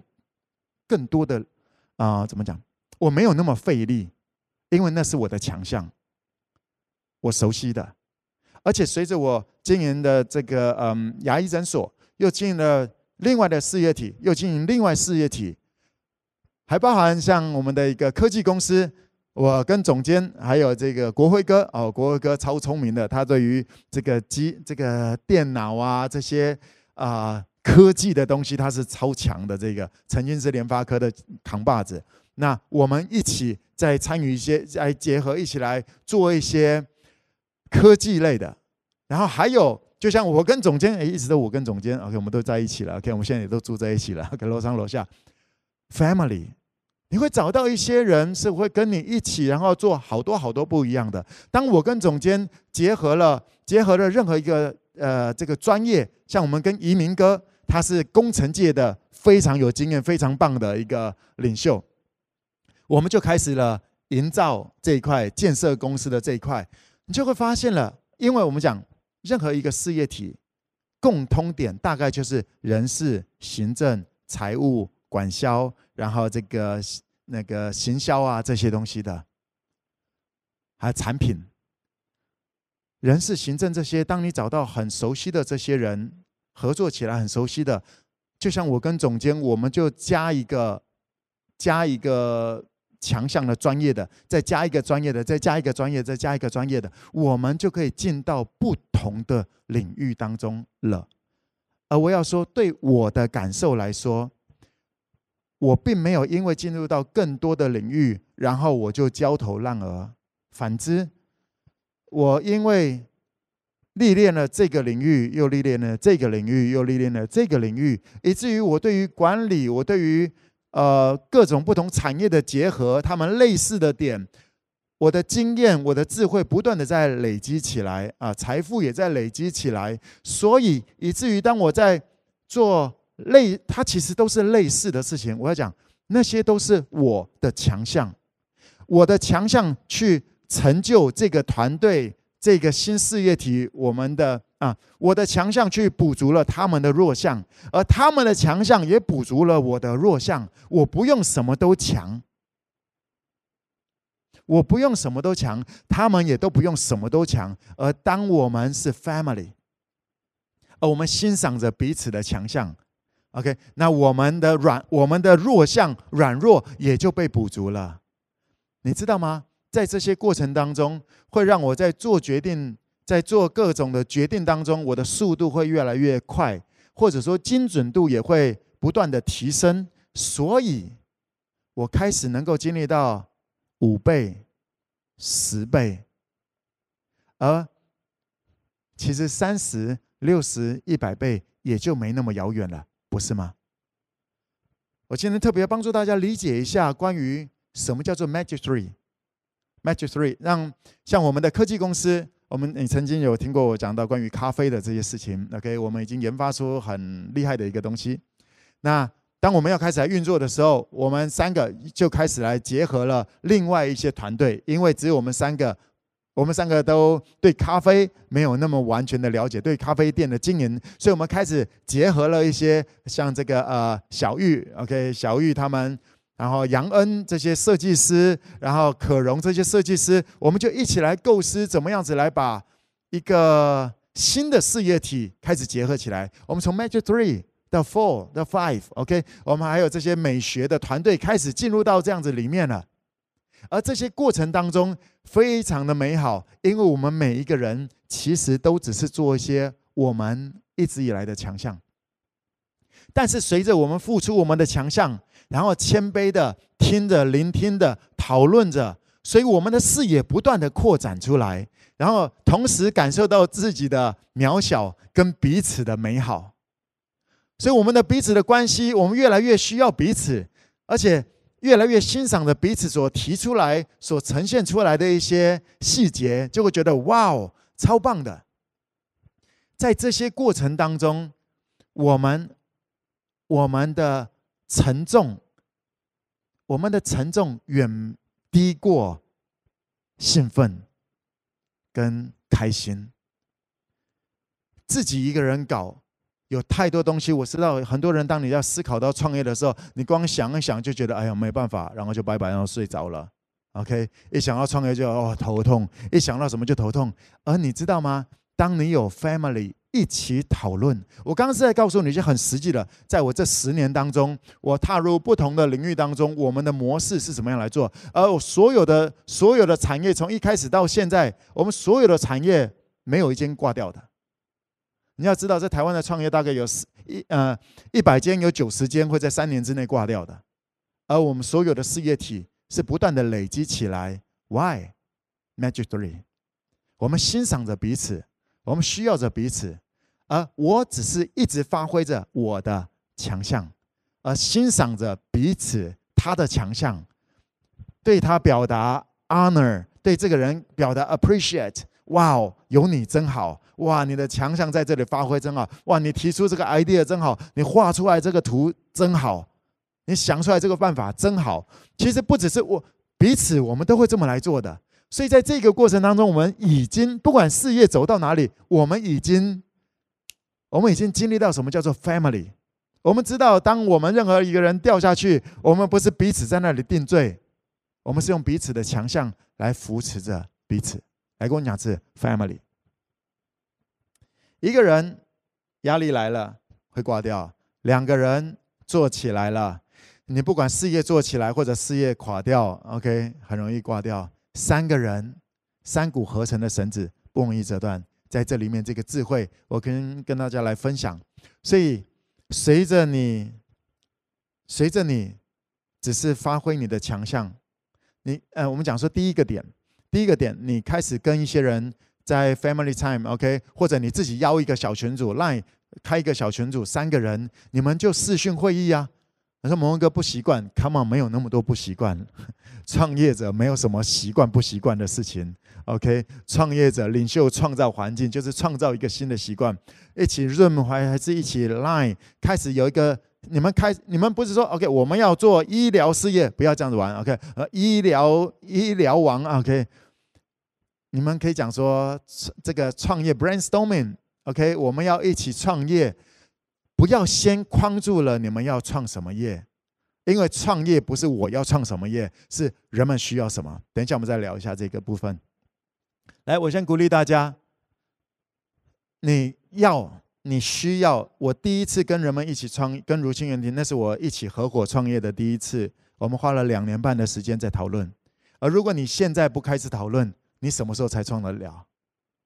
更多的啊、怎么讲？我没有那么费力，因为那是我的强项，我熟悉的。而且随着我经营的这个嗯牙医诊所，又经营了另外的事业体，又经营另外事业体，还包含像我们的一个科技公司，我跟总监还有这个国辉哥哦，国辉哥超聪明的，他对于这个机这个电脑啊这些啊、科技的东西，他是超强的。这个曾经是联发科的扛把子。那我们一起再参与一些，来结合一起来做一些科技类的，然后还有，就像我跟总监，哎，一直都我跟总监，OK，我们都在一起了，OK，我们现在也都住在一起了，OK，楼上楼下，Family，你会找到一些人是会跟你一起，然后做好多好多不一样的。当我跟总监结合了，结合了任何一个呃这个专业，像我们跟移民哥，他是工程界的非常有经验、非常棒的一个领袖。我们就开始了营造这一块，建设公司的这一块，你就会发现了，因为我们讲任何一个事业体共通点大概就是人事、行政、财务、管销，然后这个那个行销啊这些东西的，还有产品、人事、行政这些，当你找到很熟悉的这些人合作起来很熟悉的，就像我跟总监，我们就加一个加一个强项的专业的，再加一个专业的，再加一个专业，再加一个专业的，我们就可以进到不同的领域当中了。而我要说，对我的感受来说，我并没有因为进入到更多的领域，然后我就焦头烂额。反之，我因为历练了这个领域，又历练了这个领域，又历练了这个领域，以至于我对于管理，我对于呃各种不同产业的结合，他们类似的点，我的经验、我的智慧不断的在累积起来啊，财富也在累积起来，所以以至于当我在做类，它其实都是类似的事情。我要讲，那些都是我的强项，我的强项去成就这个团队。这个新事业体，我们的啊，我的强项去补足了他们的弱项，而他们的强项也补足了我的弱项。我不用什么都强，我不用什么都强，他们也都不用什么都强。而当我们是 family，而我们欣赏着彼此的强项，OK，那我们的软，我们的弱项软弱也就被补足了，你知道吗？在这些过程当中，会让我在做决定，在做各种的决定当中，我的速度会越来越快，或者说精准度也会不断的提升。所以，我开始能够经历到五倍、十倍，而其实三十、六十、一百倍也就没那么遥远了，不是吗？我今天特别帮助大家理解一下关于什么叫做 Magic Three。Magic Three，让像我们的科技公司，我们你曾经有听过我讲到关于咖啡的这些事情，OK？我们已经研发出很厉害的一个东西。那当我们要开始来运作的时候，我们三个就开始来结合了另外一些团队，因为只有我们三个，我们三个都对咖啡没有那么完全的了解，对咖啡店的经营，所以我们开始结合了一些像这个呃小玉，OK？小玉他们。然后杨恩这些设计师，然后可荣这些设计师，我们就一起来构思怎么样子来把一个新的事业体开始结合起来。我们从 Magic Three 到 Four 到 Five，OK，我们还有这些美学的团队开始进入到这样子里面了。而这些过程当中非常的美好，因为我们每一个人其实都只是做一些我们一直以来的强项，但是随着我们付出我们的强项。然后谦卑的听着、聆听的、讨论着，所以我们的视野不断的扩展出来，然后同时感受到自己的渺小跟彼此的美好，所以我们的彼此的关系，我们越来越需要彼此，而且越来越欣赏着彼此所提出来、所呈现出来的一些细节，就会觉得哇哦，超棒的。在这些过程当中，我们我们的。沉重，我们的沉重远低过兴奋跟开心。自己一个人搞，有太多东西。我知道很多人，当你要思考到创业的时候，你光想一想就觉得哎呀没办法，然后就拜拜，然后睡着了。OK，一想到创业就哦头痛，一想到什么就头痛。而你知道吗？当你有 family。一起讨论。我刚刚是在告诉你一些很实际的，在我这十年当中，我踏入不同的领域当中，我们的模式是怎么样来做？而我所有的所有的产业，从一开始到现在，我们所有的产业没有一间挂掉的。你要知道，在台湾的创业大概有十一呃一百间，有九十间会在三年之内挂掉的。而我们所有的事业体是不断的累积起来。Why Magic Three？我们欣赏着彼此，我们需要着彼此。而我只是一直发挥着我的强项，而欣赏着彼此他的强项，对他表达 honor，对这个人表达 appreciate。哇哦，有你真好！哇，你的强项在这里发挥真好！哇，你提出这个 idea 真好，你画出来这个图真好，你想出来这个办法真好。其实不只是我，彼此我们都会这么来做的。所以在这个过程当中，我们已经不管事业走到哪里，我们已经。我们已经经历到什么叫做 family。我们知道，当我们任何一个人掉下去，我们不是彼此在那里定罪，我们是用彼此的强项来扶持着彼此。来跟我讲是 family。一个人压力来了会挂掉，两个人做起来了，你不管事业做起来或者事业垮掉，OK，很容易挂掉。三个人，三股合成的绳子不容易折断。在这里面，这个智慧，我跟跟大家来分享。所以，随着你，随着你，只是发挥你的强项，你呃，我们讲说第一个点，第一个点，你开始跟一些人在 family time，OK，或者你自己邀一个小群组，line 开一个小群组，三个人，你们就视讯会议啊。我说：“蒙恩哥不习惯，Come on，没有那么多不习惯。创业者没有什么习惯不习惯的事情。OK，创业者领袖创造环境，就是创造一个新的习惯。一起 Zoom 还还是一起 Line，开始有一个你们开，你们不是说 OK，我们要做医疗事业，不要这样子玩。OK，呃，医疗医疗王 OK，你们可以讲说这个创业 Brainstorming。OK，我们要一起创业。”不要先框住了你们要创什么业，因为创业不是我要创什么业，是人们需要什么。等一下我们再聊一下这个部分。来，我先鼓励大家，你要你需要。我第一次跟人们一起创，跟如清园庭，那是我一起合伙创业的第一次。我们花了两年半的时间在讨论。而如果你现在不开始讨论，你什么时候才创得了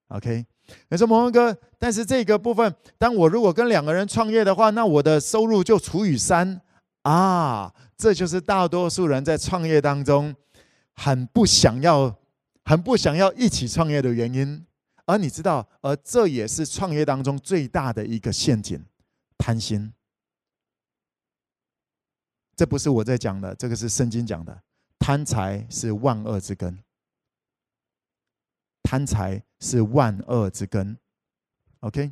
？OK。你说蒙恩哥，但是这个部分，当我如果跟两个人创业的话，那我的收入就除以三啊！这就是大多数人在创业当中很不想要、很不想要一起创业的原因。而你知道，而这也是创业当中最大的一个陷阱——贪心。这不是我在讲的，这个是圣经讲的，贪财是万恶之根。贪财是万恶之根，OK？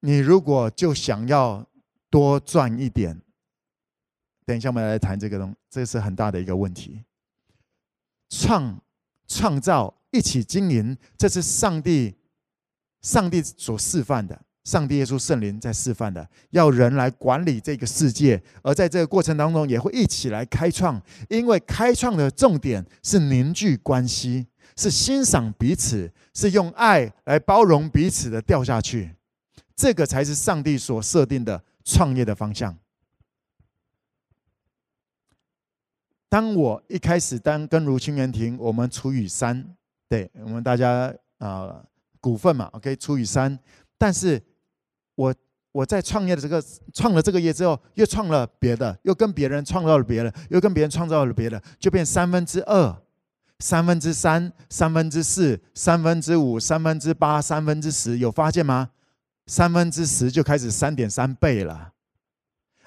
你如果就想要多赚一点，等一下我们来谈这个东，这是很大的一个问题。创创造一起经营，这是上帝上帝所示范的。上帝耶稣圣灵在示范的，要人来管理这个世界，而在这个过程当中，也会一起来开创。因为开创的重点是凝聚关系，是欣赏彼此，是用爱来包容彼此的掉下去。这个才是上帝所设定的创业的方向。当我一开始当跟如清源庭，我们除以三，对我们大家啊、股份嘛，OK，除以三，但是。我我在创业的这个创了这个业之后，又创了别的，又跟别人创造了别的，又跟别人创造了别的，就变三分之二、三分之三、三分之四、三分之五、三分之八、三分之十，有发现吗？三分之十就开始三点三倍了。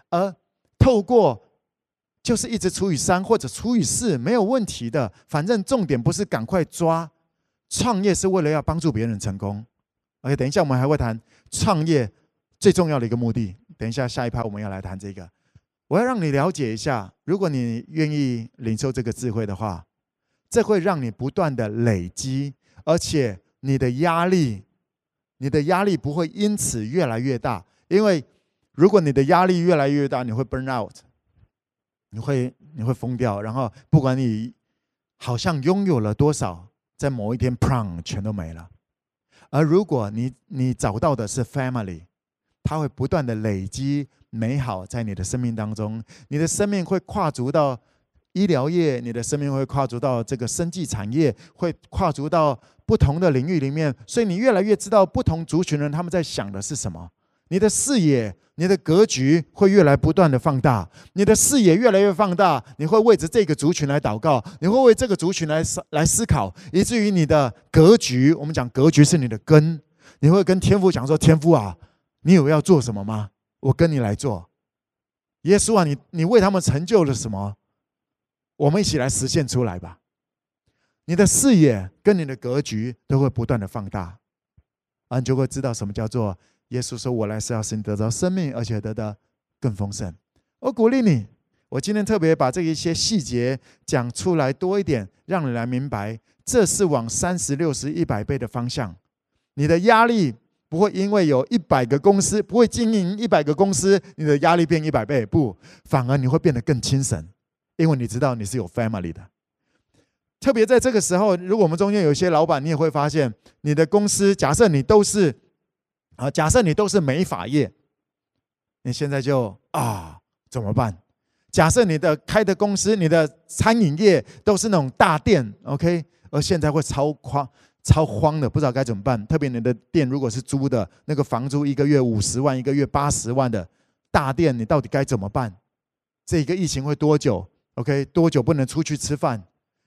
而透过就是一直除以三或者除以四没有问题的，反正重点不是赶快抓，创业是为了要帮助别人成功。OK，等一下我们还会谈创业。最重要的一个目的，等一下下一趴我们要来谈这个。我要让你了解一下，如果你愿意领受这个智慧的话，这会让你不断的累积，而且你的压力，你的压力不会因此越来越大。因为如果你的压力越来越大，你会 burn out，你会你会疯掉。然后不管你好像拥有了多少，在某一天 p r o n g 全都没了。而如果你你找到的是 family。它会不断的累积美好在你的生命当中，你的生命会跨足到医疗业，你的生命会跨足到这个生计产业，会跨足到不同的领域里面，所以你越来越知道不同族群人他们在想的是什么，你的视野、你的格局会越来不断的放大，你的视野越来越放大，你会为着这个族群来祷告，你会为这个族群来思来思考，以至于你的格局，我们讲格局是你的根，你会跟天父讲说：天父啊。你有要做什么吗？我跟你来做。耶稣啊，你你为他们成就了什么？我们一起来实现出来吧。你的视野跟你的格局都会不断的放大，啊你就会知道什么叫做耶稣说：“我来是要使你得到生命，而且得到更丰盛。”我鼓励你，我今天特别把这一些细节讲出来多一点，让你来明白，这是往三十六十一百倍的方向。你的压力。不会因为有一百个公司，不会经营一百个公司，你的压力变一百倍，不，反而你会变得更轻省，因为你知道你是有 family 的。特别在这个时候，如果我们中间有一些老板，你也会发现，你的公司假设你都是啊，假设你都是美发业你现在就啊怎么办？假设你的开的公司，你的餐饮业都是那种大店，OK，而现在会超慌、超慌的，不知道该怎么办。特别你的店如果是租的，那个房租一个月五十万，一个月八十万的大店，你到底该怎么办？这个疫情会多久？OK，多久不能出去吃饭？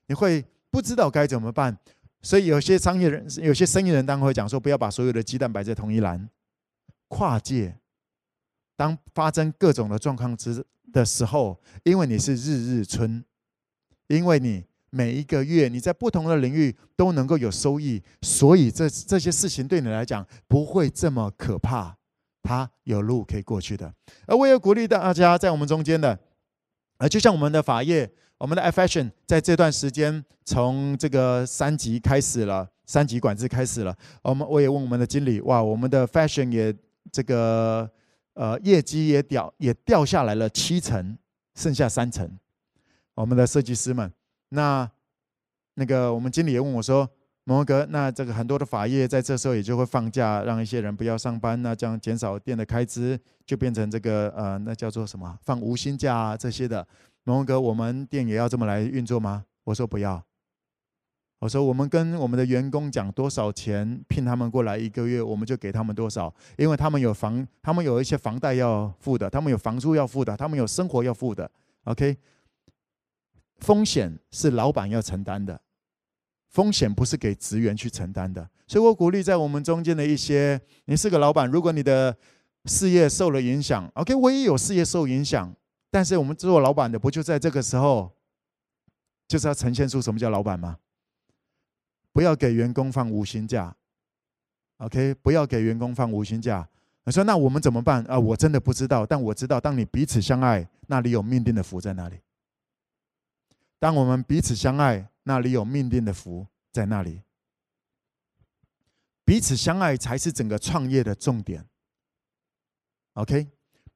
你会不知道该怎么办。所以有些商业人、有些生意人当然会讲说，不要把所有的鸡蛋摆在同一篮。跨界，当发生各种的状况之的时候，因为你是日日春，因为你每一个月你在不同的领域都能够有收益，所以这这些事情对你来讲不会这么可怕，它有路可以过去的。而我也鼓励大家在我们中间的。啊，就像我们的法业，我们的 Fashion 在这段时间从这个三级开始了，三级管制开始了。我们我也问我们的经理，哇，我们的 Fashion 也这个呃业绩也掉也掉下来了七成，剩下三成。我们的设计师们，那那个我们经理也问我说，蒙哥，那这个很多的法业在这时候也就会放假，让一些人不要上班，那这样减少店的开支。就变成这个呃，那叫做什么？放无薪假啊这些的。蒙哥，我们店也要这么来运作吗？我说不要。我说我们跟我们的员工讲多少钱聘他们过来一个月，我们就给他们多少，因为他们有房，他们有一些房贷要付的，他们有房租要付的，他们有生活要付的。OK，风险是老板要承担的，风险不是给职员去承担的。所以我鼓励在我们中间的一些，你是个老板，如果你的事业受了影响，OK，我也有事业受影响，但是我们做老板的不就在这个时候，就是要呈现出什么叫老板吗？不要给员工放无薪假，OK，不要给员工放无薪假。你说那我们怎么办啊？我真的不知道，但我知道，当你彼此相爱，那里有命定的福在那里。当我们彼此相爱，那里有命定的福在那里。彼此相爱才是整个创业的重点。OK，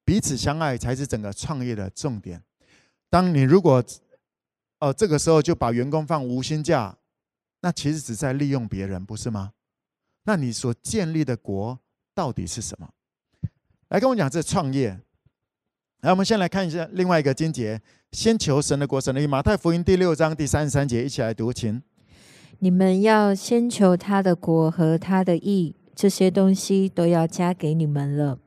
彼此相爱才是整个创业的重点。当你如果，哦，这个时候就把员工放无薪假，那其实只在利用别人，不是吗？那你所建立的国到底是什么？来跟我讲这创业。来，我们先来看一下另外一个经节：先求神的国，神的义。马太福音第六章第三十三节，一起来读，请。你们要先求他的国和他的义，这些东西都要加给你们了。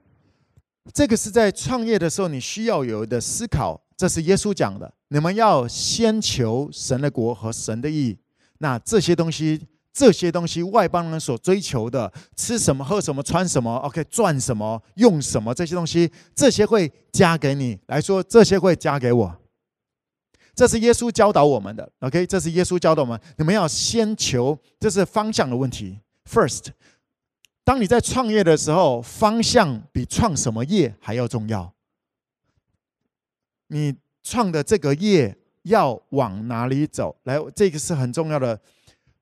这个是在创业的时候你需要有的思考，这是耶稣讲的。你们要先求神的国和神的义，那这些东西，这些东西外邦人所追求的，吃什么、喝什么、穿什么，OK，赚什么、用什么，这些东西，这些会加给你来说，这些会加给我。这是耶稣教导我们的，OK，这是耶稣教导我们，你们要先求，这是方向的问题，First。当你在创业的时候，方向比创什么业还要重要。你创的这个业要往哪里走？来，这个是很重要的。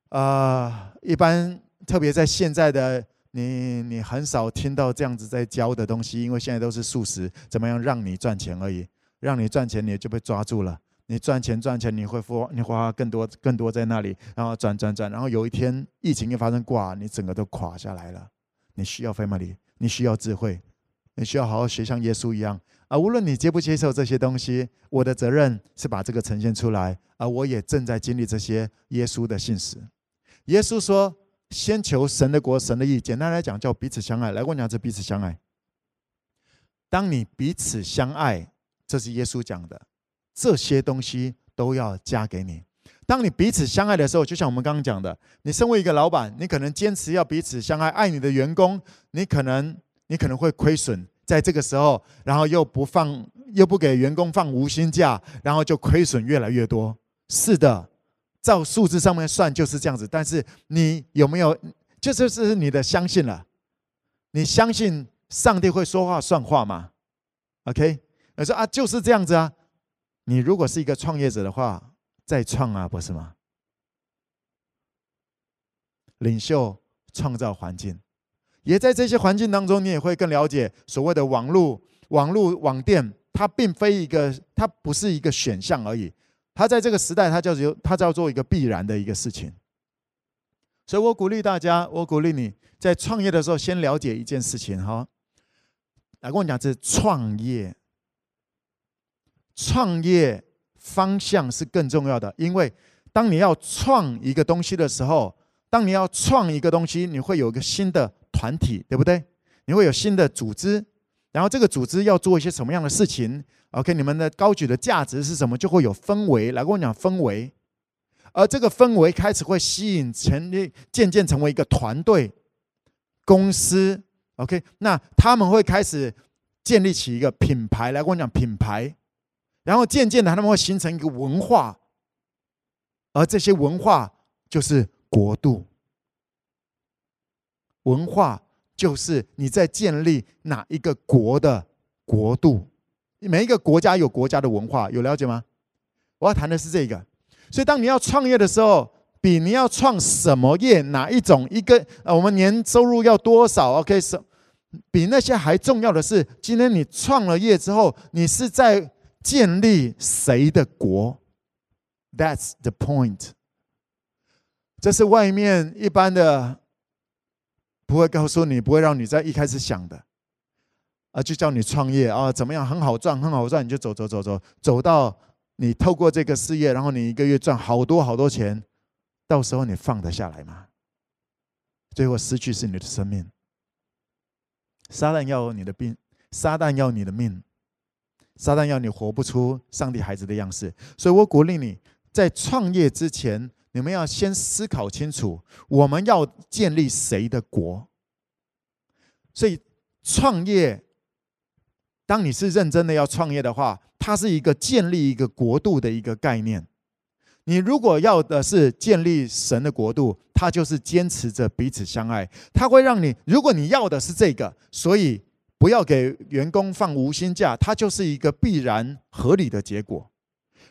呃，一般特别在现在的你，你很少听到这样子在教的东西，因为现在都是速食，怎么样让你赚钱而已。让你赚钱，你就被抓住了。你赚钱赚钱，你会花你花更多更多在那里，然后转转转，然后有一天疫情一发生，挂，你整个都垮下来了。你需要 family，你需要智慧，你需要好好学像耶稣一样啊！无论你接不接受这些东西，我的责任是把这个呈现出来，而我也正在经历这些耶稣的信实。耶稣说：“先求神的国，神的义。”简单来讲，叫彼此相爱。来，我讲这彼此相爱。当你彼此相爱，这是耶稣讲的，这些东西都要加给你。当你彼此相爱的时候，就像我们刚刚讲的，你身为一个老板，你可能坚持要彼此相爱，爱你的员工，你可能你可能会亏损在这个时候，然后又不放，又不给员工放无薪假，然后就亏损越来越多。是的，照数字上面算就是这样子。但是你有没有，就是是你的相信了？你相信上帝会说话算话吗？OK，我说啊，就是这样子啊。你如果是一个创业者的话。再创啊，不是吗？领袖创造环境，也在这些环境当中，你也会更了解所谓的网络、网络网店，它并非一个，它不是一个选项而已。它在这个时代，它叫做它叫做一个必然的一个事情。所以我鼓励大家，我鼓励你在创业的时候，先了解一件事情哈。来跟我讲，这是创业。创业方向是更重要的，因为当你要创一个东西的时候，当你要创一个东西，你会有一个新的团体，对不对？你会有新的组织，然后这个组织要做一些什么样的事情？OK，你们的高举的价值是什么？就会有氛围。来跟我讲氛围，而这个氛围开始会吸引成立，渐渐成为一个团队、公司。OK，那他们会开始建立起一个品牌。来跟我讲品牌。然后渐渐的，他们会形成一个文化，而这些文化就是国度。文化就是你在建立哪一个国的国度。每一个国家有国家的文化，有了解吗？我要谈的是这个。所以，当你要创业的时候，比你要创什么业、哪一种一个呃，我们年收入要多少？OK，是比那些还重要的是，今天你创了业之后，你是在。建立谁的国？That's the point。这是外面一般的不会告诉你，不会让你在一开始想的啊，就叫你创业啊，怎么样很好赚，很好赚，你就走走走走，走到你透过这个事业，然后你一个月赚好多好多钱，到时候你放得下来吗？最后失去是你的生命。撒旦要你的命，撒旦要你的命。撒旦要你活不出上帝孩子的样式，所以我鼓励你在创业之前，你们要先思考清楚，我们要建立谁的国。所以创业，当你是认真的要创业的话，它是一个建立一个国度的一个概念。你如果要的是建立神的国度，它就是坚持着彼此相爱，它会让你。如果你要的是这个，所以。不要给员工放无薪假，它就是一个必然合理的结果。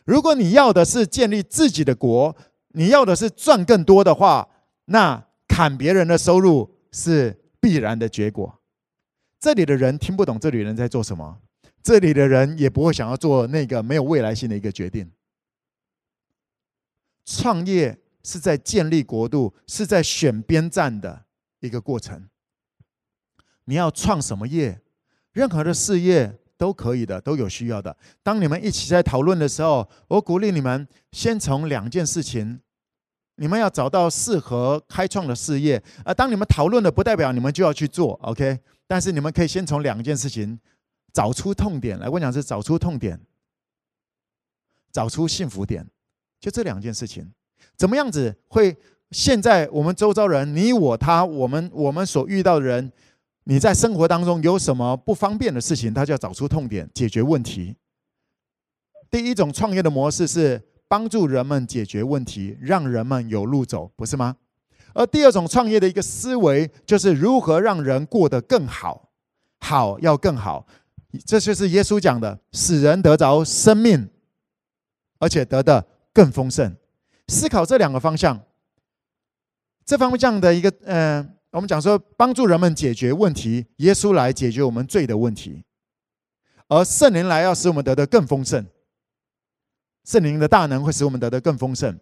如果你要的是建立自己的国，你要的是赚更多的话，那砍别人的收入是必然的结果。这里的人听不懂这里人在做什么，这里的人也不会想要做那个没有未来性的一个决定。创业是在建立国度，是在选边站的一个过程。你要创什么业？任何的事业都可以的，都有需要的。当你们一起在讨论的时候，我鼓励你们先从两件事情，你们要找到适合开创的事业。而当你们讨论的，不代表你们就要去做，OK？但是你们可以先从两件事情找出痛点来。我讲是找出痛点，找出幸福点，就这两件事情，怎么样子会？现在我们周遭人，你我他，我们我们所遇到的人。你在生活当中有什么不方便的事情，他就要找出痛点，解决问题。第一种创业的模式是帮助人们解决问题，让人们有路走，不是吗？而第二种创业的一个思维就是如何让人过得更好，好要更好，这就是耶稣讲的，使人得着生命，而且得的更丰盛。思考这两个方向，这方向的一个嗯。我们讲说，帮助人们解决问题，耶稣来解决我们罪的问题，而圣灵来要使我们得的更丰盛。圣灵的大能会使我们得的更丰盛。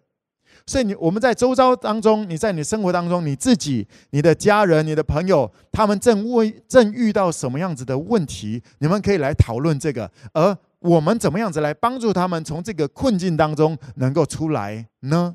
所以，你我们在周遭当中，你在你生活当中，你自己、你的家人、你的朋友，他们正为正遇到什么样子的问题，你们可以来讨论这个。而我们怎么样子来帮助他们从这个困境当中能够出来呢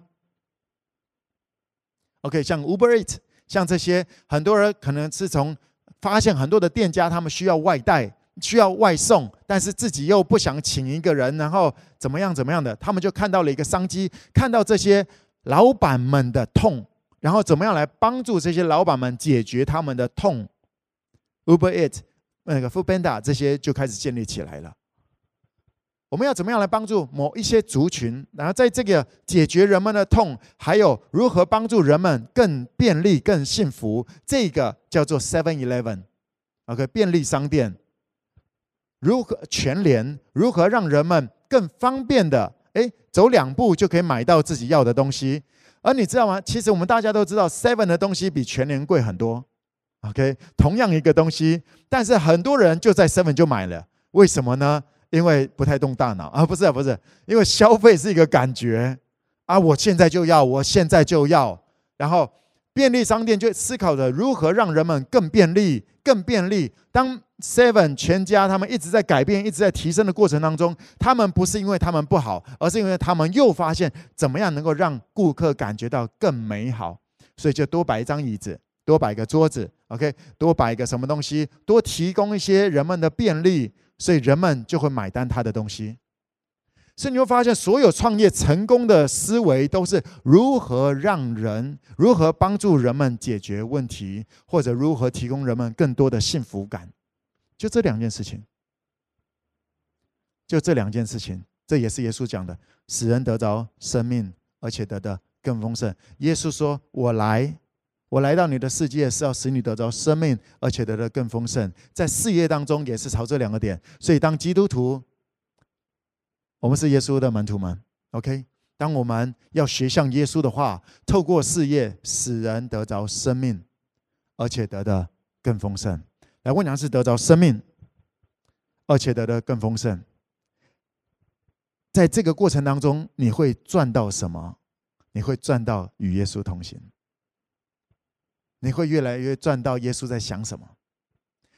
？OK，像 Uber Eats。像这些很多人可能是从发现很多的店家他们需要外带，需要外送，但是自己又不想请一个人，然后怎么样怎么样的，他们就看到了一个商机，看到这些老板们的痛，然后怎么样来帮助这些老板们解决他们的痛，Uber Eats 那个 Foodpanda 这些就开始建立起来了。我们要怎么样来帮助某一些族群？然后在这个解决人们的痛，还有如何帮助人们更便利、更幸福，这个叫做 Seven Eleven，OK，便利商店。如何全联？如何让人们更方便的，哎，走两步就可以买到自己要的东西？而你知道吗？其实我们大家都知道，Seven 的东西比全联贵很多。OK，同样一个东西，但是很多人就在 Seven 就买了，为什么呢？因为不太动大脑。啊，不是，不是，因为消费是一个感觉。啊，我现在就要，我现在就要，然后便利商店就思考着如何让人们更便利、更便利。当 Seven 全家他们一直在改变、一直在提升的过程当中，他们不是因为他们不好，而是因为他们又发现怎么样能够让顾客感觉到更美好，所以就多摆一张椅子，多摆个桌子，OK，多摆一个什么东西，多提供一些人们的便利，所以人们就会买单他的东西。所以你会发现，所有创业成功的思维都是如何让人、如何帮助人们解决问题，或者如何提供人们更多的幸福感。就这两件事情，就这两件事情，这也是耶稣讲的：使人得着生命，而且得的更丰盛。耶稣说：“我来，我来到你的世界是要使你得着生命，而且得的更丰盛。”在事业当中也是朝这两个点。所以，当基督徒。我们是耶稣的门徒们，OK。当我们要学像耶稣的话，透过事业使人得着生命，而且得的更丰盛。来，问娘是得着生命，而且得的更丰盛。在这个过程当中，你会赚到什么？你会赚到与耶稣同行。你会越来越赚到耶稣在想什么？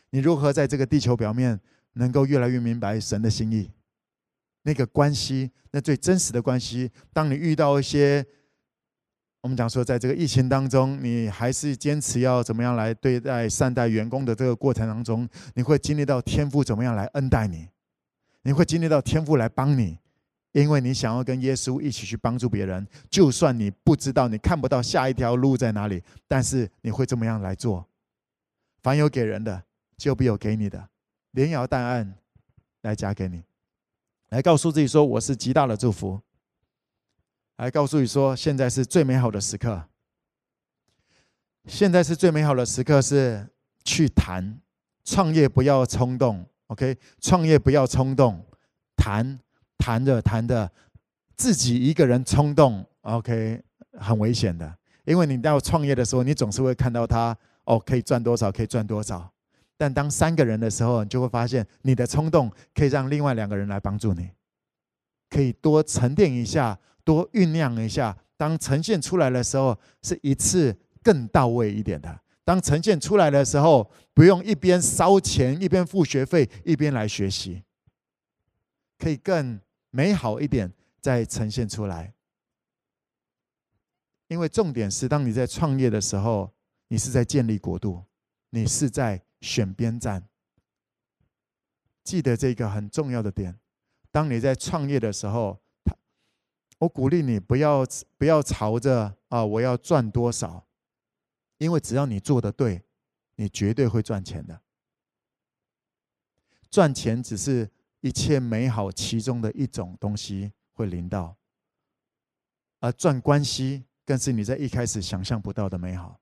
你如何在这个地球表面能够越来越明白神的心意？那个关系，那最真实的关系。当你遇到一些，我们讲说，在这个疫情当中，你还是坚持要怎么样来对待、善待员工的这个过程当中，你会经历到天父怎么样来恩待你，你会经历到天父来帮你，因为你想要跟耶稣一起去帮助别人。就算你不知道，你看不到下一条路在哪里，但是你会这么样来做。凡有给人的，就必有给你的，连摇带按来加给你。来告诉自己说：“我是极大的祝福。”来告诉你说：“现在是最美好的时刻。”现在是最美好的时刻，是去谈创业，不要冲动。OK，创业不要冲动，谈谈着谈着，自己一个人冲动，OK，很危险的。因为你到创业的时候，你总是会看到他哦，可以赚多少，可以赚多少。但当三个人的时候，你就会发现，你的冲动可以让另外两个人来帮助你，可以多沉淀一下，多酝酿一下。当呈现出来的时候，是一次更到位一点的。当呈现出来的时候，不用一边烧钱，一边付学费，一边来学习，可以更美好一点再呈现出来。因为重点是，当你在创业的时候，你是在建立国度，你是在。选边站，记得这个很重要的点。当你在创业的时候，我鼓励你不要不要朝着啊，我要赚多少，因为只要你做的对，你绝对会赚钱的。赚钱只是一切美好其中的一种东西会临到，而赚关系更是你在一开始想象不到的美好。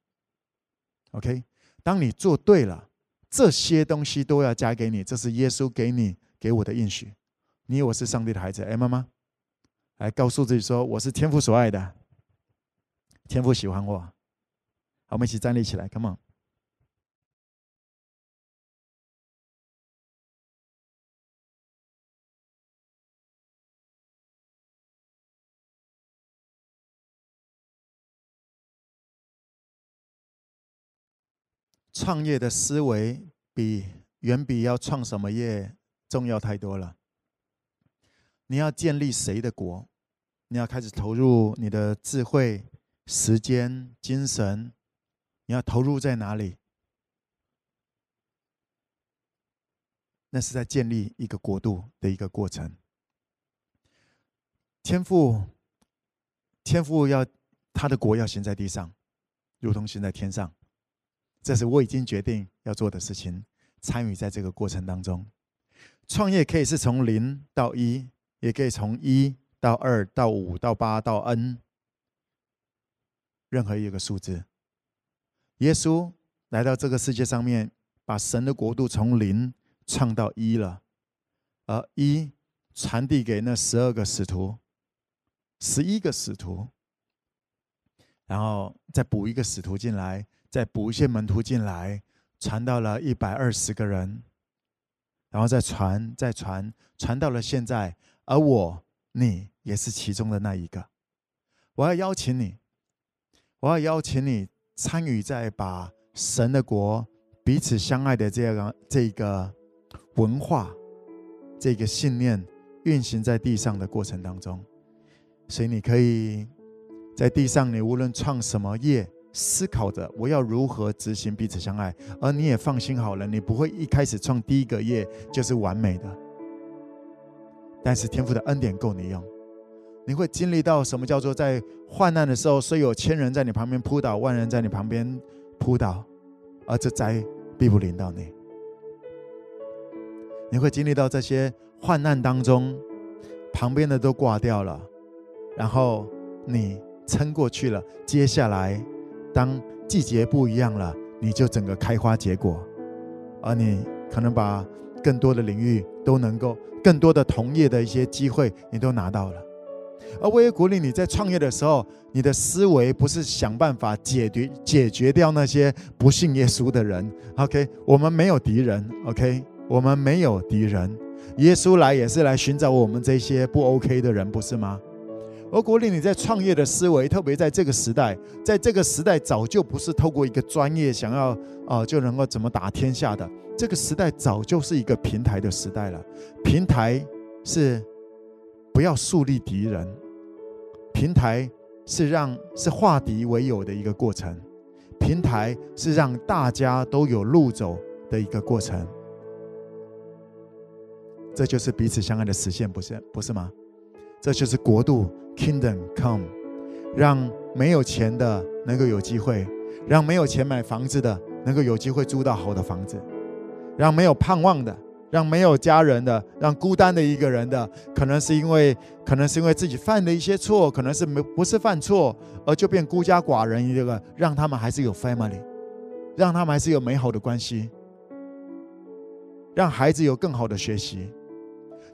OK，当你做对了。这些东西都要加给你，这是耶稣给你给我的应许。你我是上帝的孩子，哎，妈妈，来告诉自己说，我是天父所爱的，天父喜欢我。我们一起站立起来，Come on。创业的思维比远比要创什么业重要太多了。你要建立谁的国？你要开始投入你的智慧、时间、精神。你要投入在哪里？那是在建立一个国度的一个过程。天赋，天赋要他的国要行在地上，如同行在天上。这是我已经决定要做的事情，参与在这个过程当中。创业可以是从零到一，也可以从一到二到五到八到 N，任何一个数字。耶稣来到这个世界上面，把神的国度从零创到一了，而一传递给那十二个使徒，十一个使徒，然后再补一个使徒进来。再补一些门徒进来，传到了一百二十个人，然后再传，再传，传到了现在。而我，你也是其中的那一个。我要邀请你，我要邀请你参与在把神的国彼此相爱的这个这个文化、这个信念运行在地上的过程当中。所以你可以在地上，你无论创什么业，思考着我要如何执行彼此相爱，而你也放心好了，你不会一开始创第一个业就是完美的。但是天父的恩典够你用，你会经历到什么叫做在患难的时候，虽有千人在你旁边扑倒，万人在你旁边扑倒，而这灾必不临到你。你会经历到这些患难当中，旁边的都挂掉了。然后你撑过去了，接下来当季节不一样了，你就整个开花结果，而你可能把更多的领域都能够，更多的同业的一些机会你都拿到了。而我也鼓励你在创业的时候，你的思维不是想办法解决解决掉那些不信耶稣的人。OK，我们没有敌人。OK，我们没有敌人。耶稣来也是来寻找我们这些不 OK 的人，不是吗？而鼓励你在创业的思维，特别在这个时代，在这个时代早就不是透过一个专业想要啊、呃、就能够怎么打天下的。这个时代早就是一个平台的时代了。平台是不要树立敌人，平台是让是化敌为友的一个过程，平台是让大家都有路走的一个过程。这就是彼此相爱的实现，不是不是吗？这就是国度。Kingdom come，让没有钱的能够有机会，让没有钱买房子的能够有机会租到好的房子，让没有盼望的，让没有家人的，让孤单的一个人的，可能是因为可能是因为自己犯了一些错，可能是没不是犯错，而就变孤家寡人一个，让他们还是有 family，让他们还是有美好的关系，让孩子有更好的学习，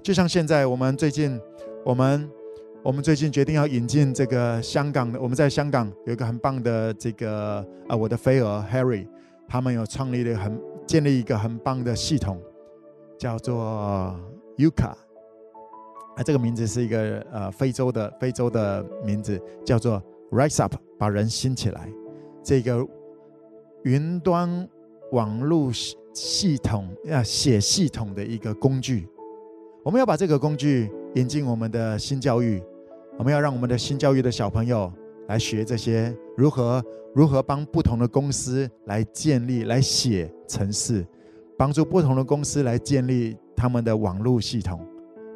就像现在我们最近我们。我们最近决定要引进这个香港的，我们在香港有一个很棒的这个啊，我的飞蛾 Harry，他们有创立了很建立一个很棒的系统，叫做 Yuka，啊，这个名字是一个呃非洲的非洲的名字，叫做 Rise Up，把人兴起来，这个云端网络系统要写系统的一个工具，我们要把这个工具引进我们的新教育。我们要让我们的新教育的小朋友来学这些如何如何帮不同的公司来建立、来写程式，帮助不同的公司来建立他们的网络系统，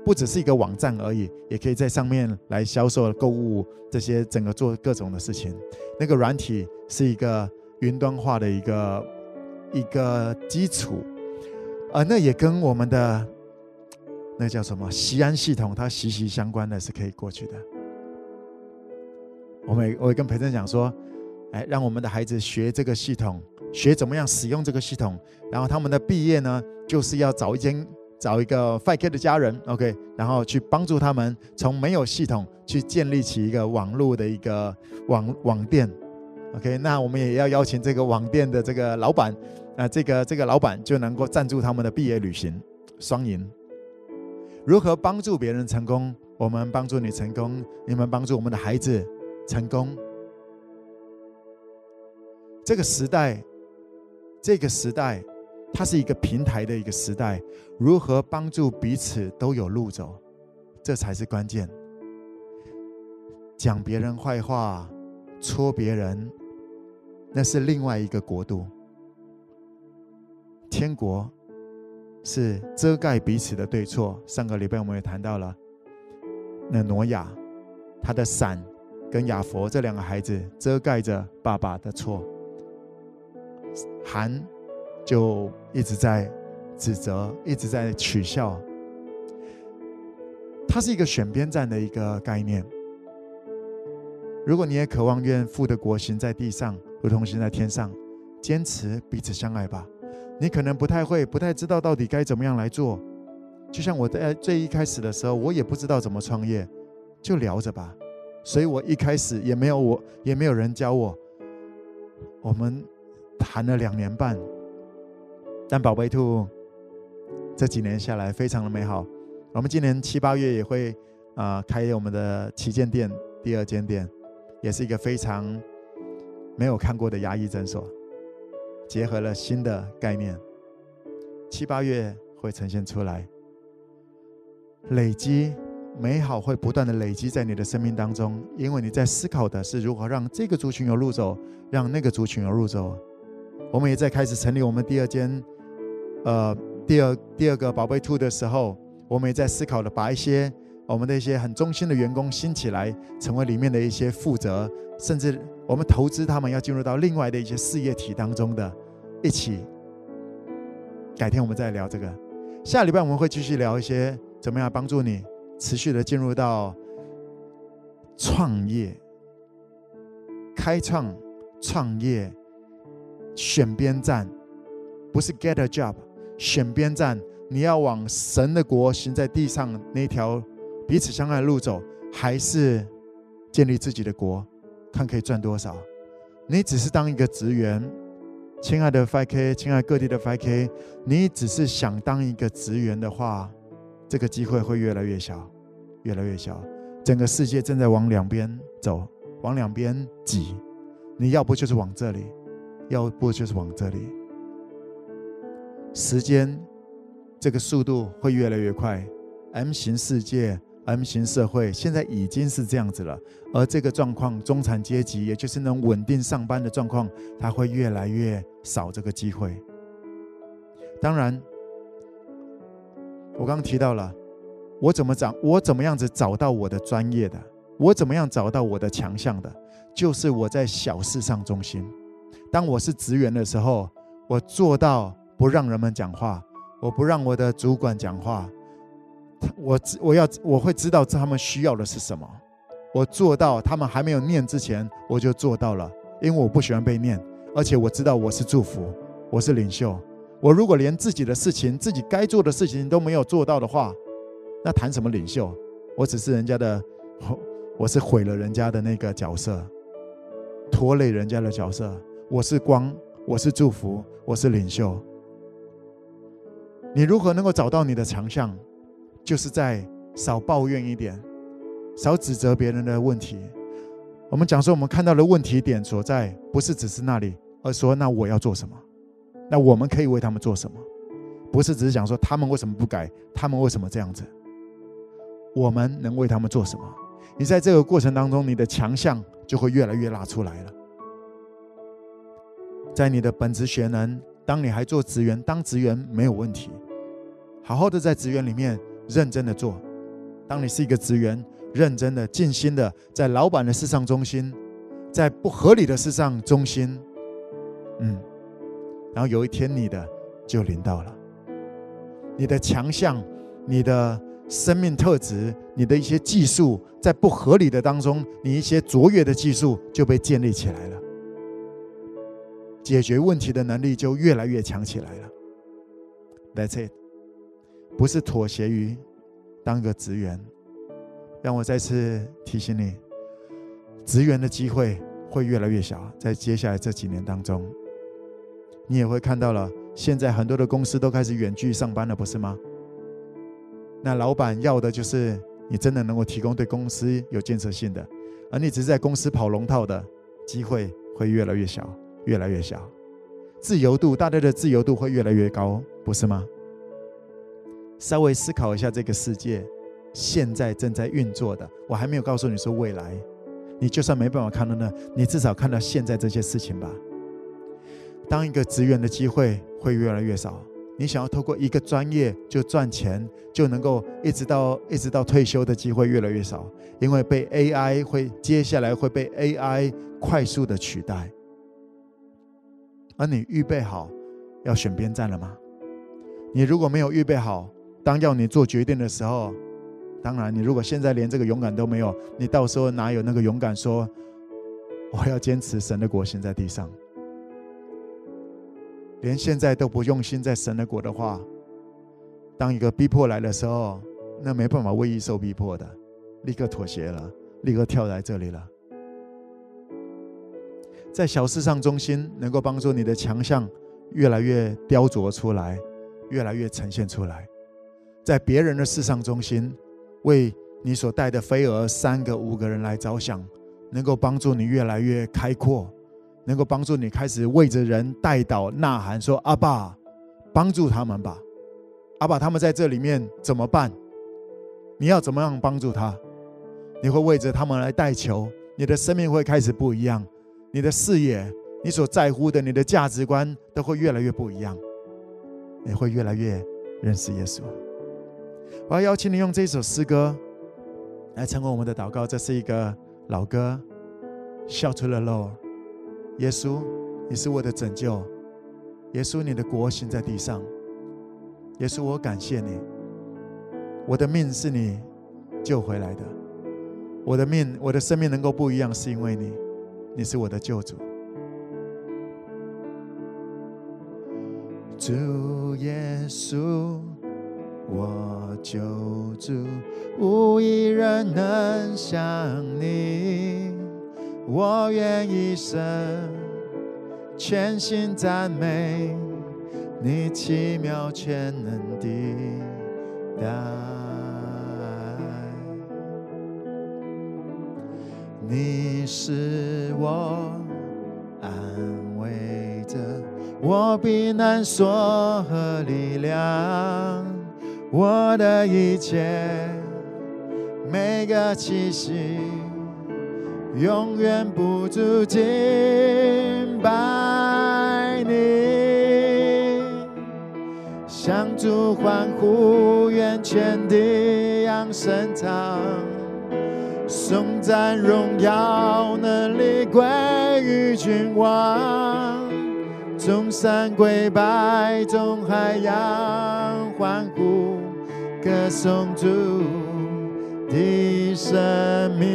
不只是一个网站而已，也可以在上面来销售、购物这些，整个做各种的事情。那个软体是一个云端化的一个一个基础，而那也跟我们的。那叫什么？西安系统，它息息相关的是可以过去的。我们我跟培正讲说，哎，让我们的孩子学这个系统，学怎么样使用这个系统，然后他们的毕业呢，就是要找一间找一个 5K 的家人，OK，然后去帮助他们从没有系统去建立起一个网络的一个网网店，OK，那我们也要邀请这个网店的这个老板，啊，这个这个老板就能够赞助他们的毕业旅行，双赢。如何帮助别人成功？我们帮助你成功，你们帮助我们的孩子成功。这个时代，这个时代，它是一个平台的一个时代。如何帮助彼此都有路走，这才是关键。讲别人坏话，戳别人，那是另外一个国度。天国。是遮盖彼此的对错。上个礼拜我们也谈到了，那挪亚他的伞跟亚佛这两个孩子遮盖着爸爸的错，含就一直在指责，一直在取笑。它是一个选边站的一个概念。如果你也渴望愿父的国行在地上，如同行在天上，坚持彼此相爱吧。你可能不太会，不太知道到底该怎么样来做。就像我在最一开始的时候，我也不知道怎么创业，就聊着吧。所以我一开始也没有我，也没有人教我。我们谈了两年半，但宝贝兔这几年下来非常的美好。我们今年七八月也会啊、呃、开我们的旗舰店第二间店，也是一个非常没有看过的牙医诊所，结合了新的概念，七八月会呈现出来，累积美好会不断的累积在你的生命当中，因为你在思考的是如何让这个族群有路走，让那个族群有路走。我们也在开始成立我们第二间，呃，第二第二个宝贝兔的时候，我们也在思考的把一些我们的一些很忠心的员工兴起来，成为里面的一些负责，甚至我们投资他们要进入到另外的一些事业体当中的，一起。改天我们再聊这个，下礼拜我们会继续聊一些怎么样帮助你持续的进入到创业、开创、创业。选边站，不是 get a job，选边站。你要往神的国行在地上那条彼此相爱的路走，还是建立自己的国，看可以赚多少？你只是当一个职员，亲爱的 5K，亲爱各地的 5K，你只是想当一个职员的话，这个机会会越来越小，越来越小。整个世界正在往两边走，往两边挤，你要不就是往这里。要不就是往这里，时间这个速度会越来越快。M 型世界、M 型社会现在已经是这样子了，而这个状况，中产阶级也就是能稳定上班的状况，它会越来越少这个机会。当然，我刚刚提到了，我怎么找，我怎么样子找到我的专业的，我怎么样找到我的强项的，就是我在小事上中心。当我是职员的时候，我做到不让人们讲话，我不让我的主管讲话，我知我要我会知道他们需要的是什么，我做到他们还没有念之前，我就做到了，因为我不喜欢被念，而且我知道我是祝福，我是领袖，我如果连自己的事情、自己该做的事情都没有做到的话，那谈什么领袖？我只是人家的，我是毁了人家的那个角色，拖累人家的角色。我是光，我是祝福，我是领袖。你如何能够找到你的强项？就是在少抱怨一点，少指责别人的问题。我们讲说，我们看到的问题点所在，不是只是那里，而说那我要做什么？那我们可以为他们做什么？不是只是讲说他们为什么不改，他们为什么这样子？我们能为他们做什么？你在这个过程当中，你的强项就会越来越拉出来了。在你的本职学能，当你还做职员，当职员没有问题，好好的在职员里面认真的做。当你是一个职员，认真的、尽心的在老板的事上忠心，在不合理的事上忠心，嗯，然后有一天你的就临到了，你的强项、你的生命特质、你的一些技术，在不合理的当中，你一些卓越的技术就被建立起来了。解决问题的能力就越来越强起来了。That's it，不是妥协于当个职员。让我再次提醒你，职员的机会会越来越小，在接下来这几年当中，你也会看到了。现在很多的公司都开始远距上班了，不是吗？那老板要的就是你真的能够提供对公司有建设性的，而你只是在公司跑龙套的机会会越来越小。越来越小，自由度，大家的自由度会越来越高，不是吗？稍微思考一下这个世界现在正在运作的，我还没有告诉你说未来，你就算没办法看到呢，你至少看到现在这些事情吧。当一个职员的机会会越来越少，你想要透过一个专业就赚钱，就能够一直到一直到退休的机会越来越少，因为被 AI 会接下来会被 AI 快速的取代。而你预备好要选边站了吗？你如果没有预备好，当要你做决定的时候，当然，你如果现在连这个勇敢都没有，你到时候哪有那个勇敢说我要坚持神的国行在地上？连现在都不用心在神的国的话，当一个逼迫来的时候，那没办法为义受逼迫的，立刻妥协了，立刻跳在这里了。在小事上中心，能够帮助你的强项越来越雕琢出来，越来越呈现出来。在别人的世上中心，为你所带的飞蛾三个五个人来着想，能够帮助你越来越开阔，能够帮助你开始为着人代祷呐喊，说：“阿爸，帮助他们吧！阿爸，他们在这里面怎么办？你要怎么样帮助他？你会为着他们来代求，你的生命会开始不一样，你的视野，你所在乎的，你的价值观都会越来越不一样，你会越来越认识耶稣。我要邀请你用这首诗歌来成为我们的祷告，这是一个老歌，Shout to the Lord。耶稣，你是我的拯救。耶稣，你的国行在地上。耶稣，我感谢你。我的命是你救回来的。我的命，我的生命能够不一样，是因为你。你是我的救主。主耶稣，我救主，无一人能像你。我愿一生全心赞美你奇妙全能的爱，你是我安慰的，我避难所和力量，我的一切每个气息。永远不住敬拜你，向主欢呼，愿全地扬声唱，颂赞荣耀能力归于君王，众山跪拜，众海洋欢呼，歌颂主的生命。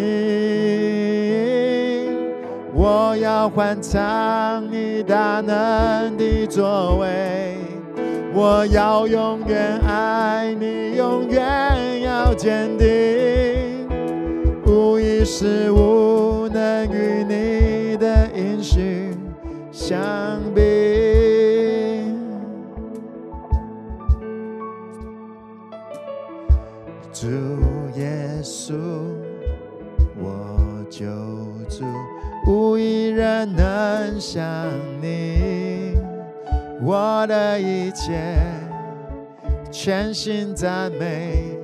我要欢唱你大能的作为，我要永远爱你，永远要坚定，无一事物能与你的应许相比。主耶稣，我救主。无一人能像你，我的一切全心赞美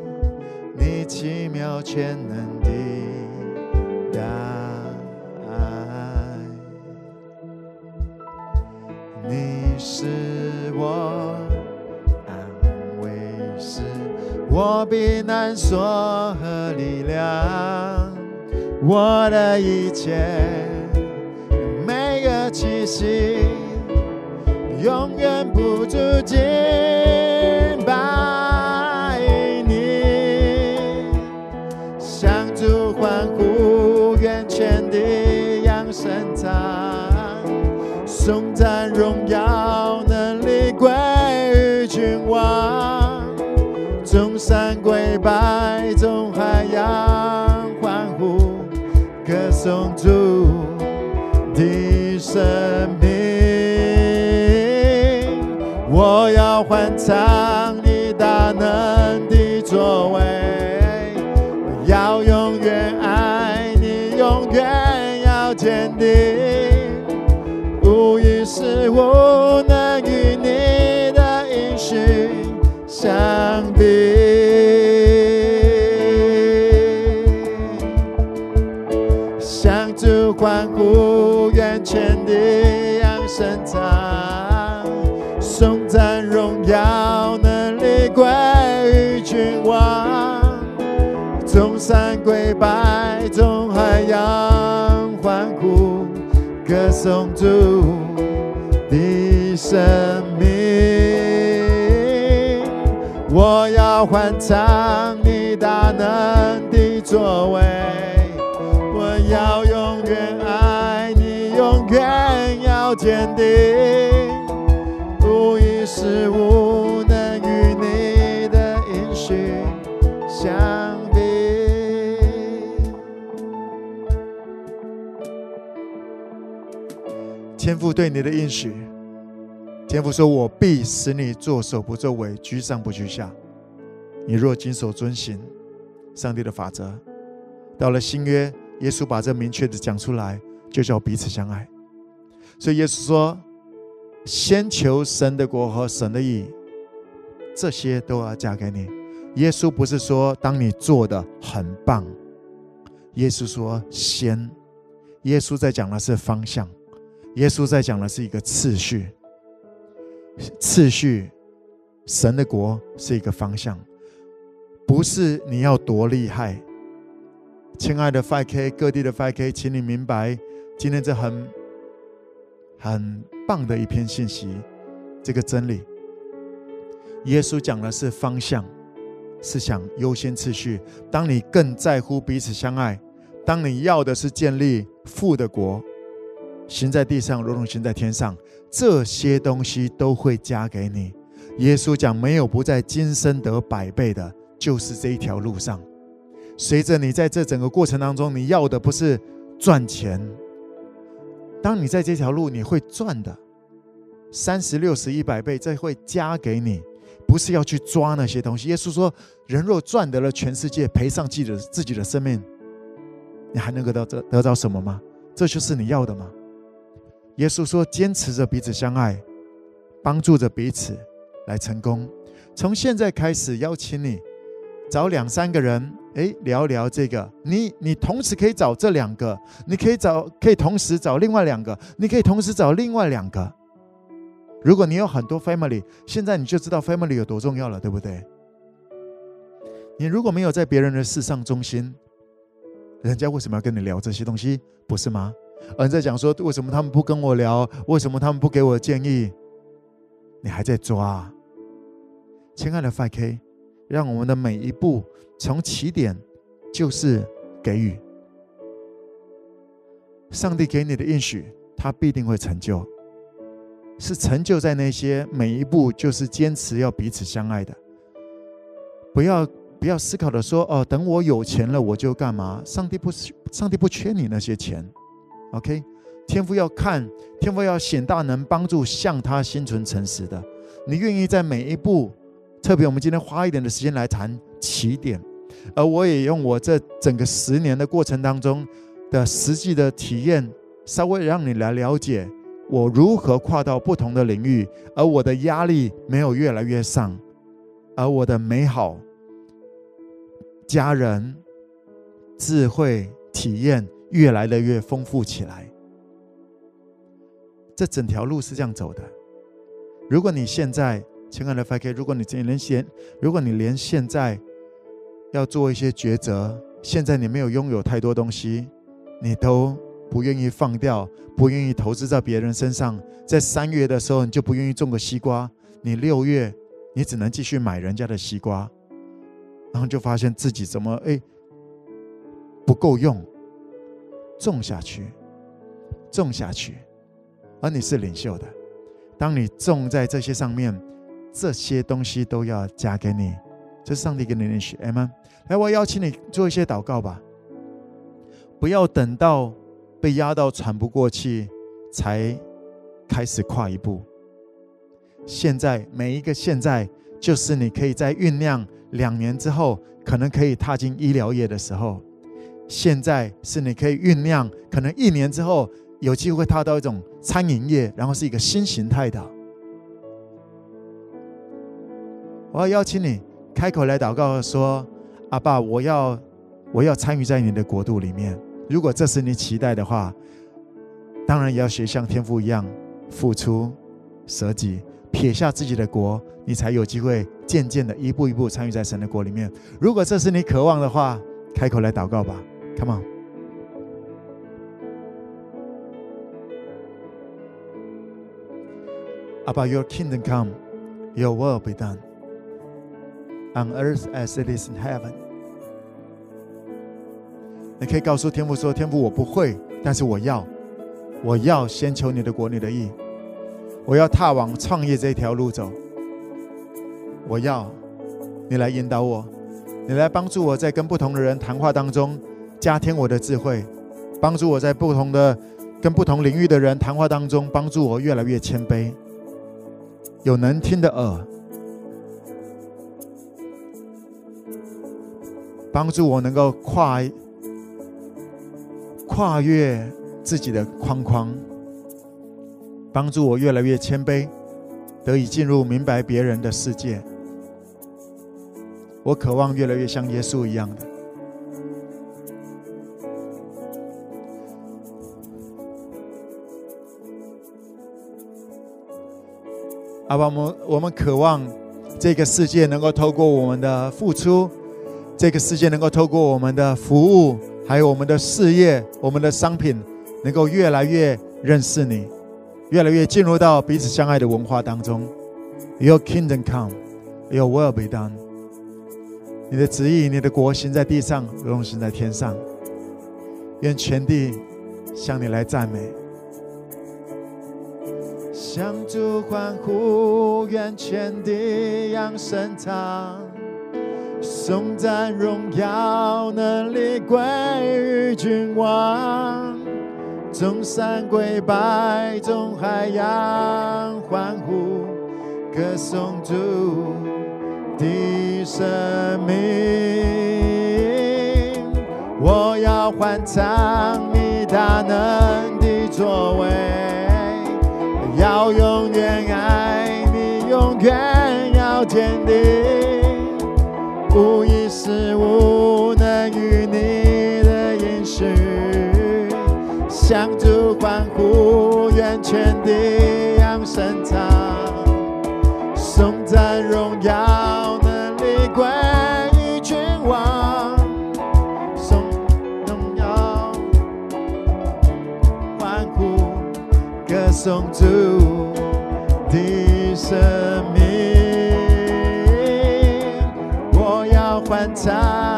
你奇妙全能的爱。你是我安慰师，我避难所和力量，我的一切。每个气息，永远不住要颂主的生命。我要欢唱你大能的作为。要永远爱你，永远要坚定，无一事无能与你的应许相天父对你的应许，天父说：“我必使你作首不作尾，居上不居下。你若谨守遵行上帝的法则，到了新约。”耶稣把这明确的讲出来，就叫彼此相爱。所以耶稣说：“先求神的国和神的义，这些都要加给你。”耶稣不是说当你做的很棒，耶稣说先。耶稣在讲的是方向，耶稣在讲的是一个次序。次序，神的国是一个方向，不是你要多厉害。亲爱的 5K，各地的 5K，请你明白，今天这很很棒的一篇信息，这个真理。耶稣讲的是方向，是想优先次序。当你更在乎彼此相爱，当你要的是建立富的国，行在地上如同行在天上，这些东西都会加给你。耶稣讲，没有不在今生得百倍的，就是这一条路上。随着你在这整个过程当中，你要的不是赚钱。当你在这条路，你会赚的，三十六十一百倍，这会加给你，不是要去抓那些东西。耶稣说：“人若赚得了全世界，赔上自己的自己的生命，你还能够得得得到什么吗？这就是你要的吗？”耶稣说：“坚持着彼此相爱，帮助着彼此来成功。从现在开始，邀请你找两三个人，哎，聊聊这个。你你同时可以找这两个，你可以找可以同时找另外两个，你可以同时找另外两个。如果你有很多 family，现在你就知道 family 有多重要了，对不对？你如果没有在别人的事上忠心，人家为什么要跟你聊这些东西？不是吗？”而在讲说，为什么他们不跟我聊？为什么他们不给我建议？你还在抓，亲爱的 5K，让我们的每一步从起点就是给予。上帝给你的应许，他必定会成就，是成就在那些每一步就是坚持要彼此相爱的。不要不要思考的说哦，等我有钱了我就干嘛？上帝不是上帝不缺你那些钱。OK，天父要看，天父要显大能，帮助向他心存诚实的。你愿意在每一步，特别我们今天花一点的时间来谈起点，而我也用我这整个十年的过程当中的实际的体验，稍微让你来了解我如何跨到不同的领域，而我的压力没有越来越上，而我的美好、家人、智慧、体验。越来的越丰富起来，这整条路是这样走的。如果你现在，亲爱的 FK，如果你连现，如果你连现在要做一些抉择，现在你没有拥有太多东西，你都不愿意放掉，不愿意投资在别人身上，在三月的时候你就不愿意种个西瓜，你六月你只能继续买人家的西瓜，然后就发现自己怎么哎不够用。种下去，种下去，而你是领袖的。当你种在这些上面，这些东西都要加给你。这是上帝给你的许，阿们。来，我邀请你做一些祷告吧。不要等到被压到喘不过气才开始跨一步。现在每一个现在，就是你可以在酝酿两年之后，可能可以踏进医疗业的时候。现在是你可以酝酿，可能一年之后有机会踏到一种餐饮业，然后是一个新形态的。我要邀请你开口来祷告说：“阿爸，我要我要参与在你的国度里面。如果这是你期待的话，当然也要学像天父一样付出舍己，撇下自己的国，你才有机会渐渐的一步一步参与在神的国里面。如果这是你渴望的话，开口来祷告吧。” Come on. About your kingdom come, your will be done on earth as it is in heaven. 你可以告诉天父说：“天父，我不会，但是我要，我要先求你的国，你的义。我要踏往创业这条路走。我要你来引导我，你来帮助我在跟不同的人谈话当中。”加添我的智慧，帮助我在不同的跟不同领域的人谈话当中，帮助我越来越谦卑，有能听的耳，帮助我能够跨跨越自己的框框，帮助我越来越谦卑，得以进入明白别人的世界。我渴望越来越像耶稣一样的。阿爸，我们我们渴望这个世界能够透过我们的付出，这个世界能够透过我们的服务，还有我们的事业、我们的商品，能够越来越认识你，越来越进入到彼此相爱的文化当中。Your kingdom come, Your will be done。你的旨意、你的国行在地上，如同行在天上。愿全地向你来赞美。向主欢呼，愿全地扬声唱，颂赞荣耀能力归于君王，众山跪拜，众海洋欢呼，歌颂主的生命。我要欢唱你大能的作为。要永远爱你，永远要坚定，无一事无能与你的应许，向主欢呼，愿全地扬声唱，颂赞荣耀要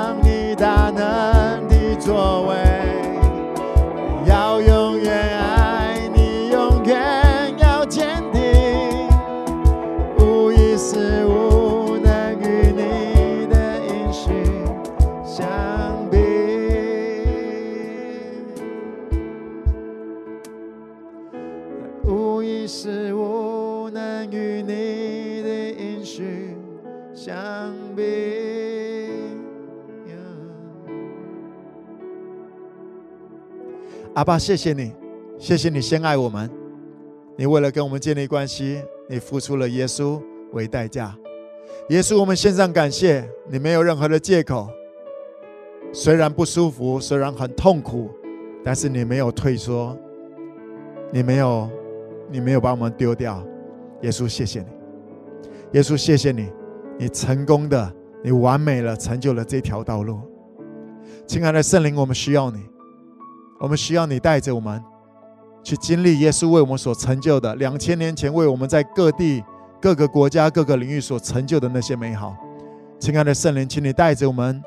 阿爸，谢谢你，谢谢你先爱我们，你为了跟我们建立关系，你付出了耶稣为代价。耶稣，我们献上感谢，你没有任何的借口。虽然不舒服，虽然很痛苦，但是你没有退缩，你没有，你没有把我们丢掉。耶稣，谢谢你。耶稣，谢谢你，你成功的，你完美了，成就了这条道路。亲爱的圣灵，我们需要你，我们需要你带着我们去经历耶稣为我们所成就的，两千年前为我们在各地、各个国家、各个领域所成就的那些美好。亲爱的圣灵，请你带着我们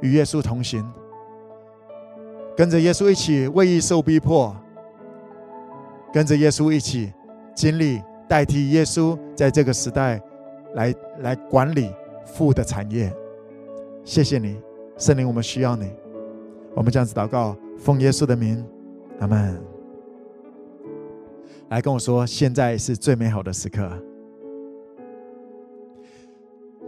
与耶稣同行，跟着耶稣一起为义受逼迫，跟着耶稣一起经历。代替耶稣在这个时代来来管理父的产业，谢谢你，圣灵，我们需要你。我们这样子祷告，奉耶稣的名，阿门。来跟我说，现在是最美好的时刻。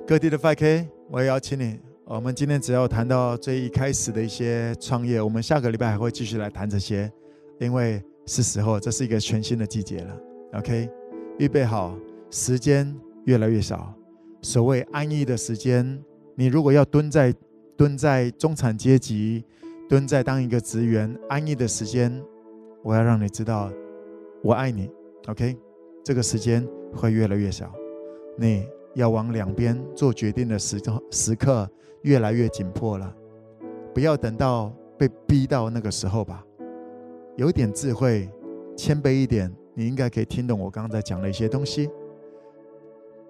各地的 5K，我也邀请你。我们今天只要谈到最一开始的一些创业，我们下个礼拜还会继续来谈这些，因为是时候，这是一个全新的季节了。OK。预备好，时间越来越少。所谓安逸的时间，你如果要蹲在蹲在中产阶级，蹲在当一个职员，安逸的时间，我要让你知道，我爱你。OK，这个时间会越来越少。你要往两边做决定的时时刻越来越紧迫了。不要等到被逼到那个时候吧。有点智慧，谦卑一点。你应该可以听懂我刚刚在讲的一些东西。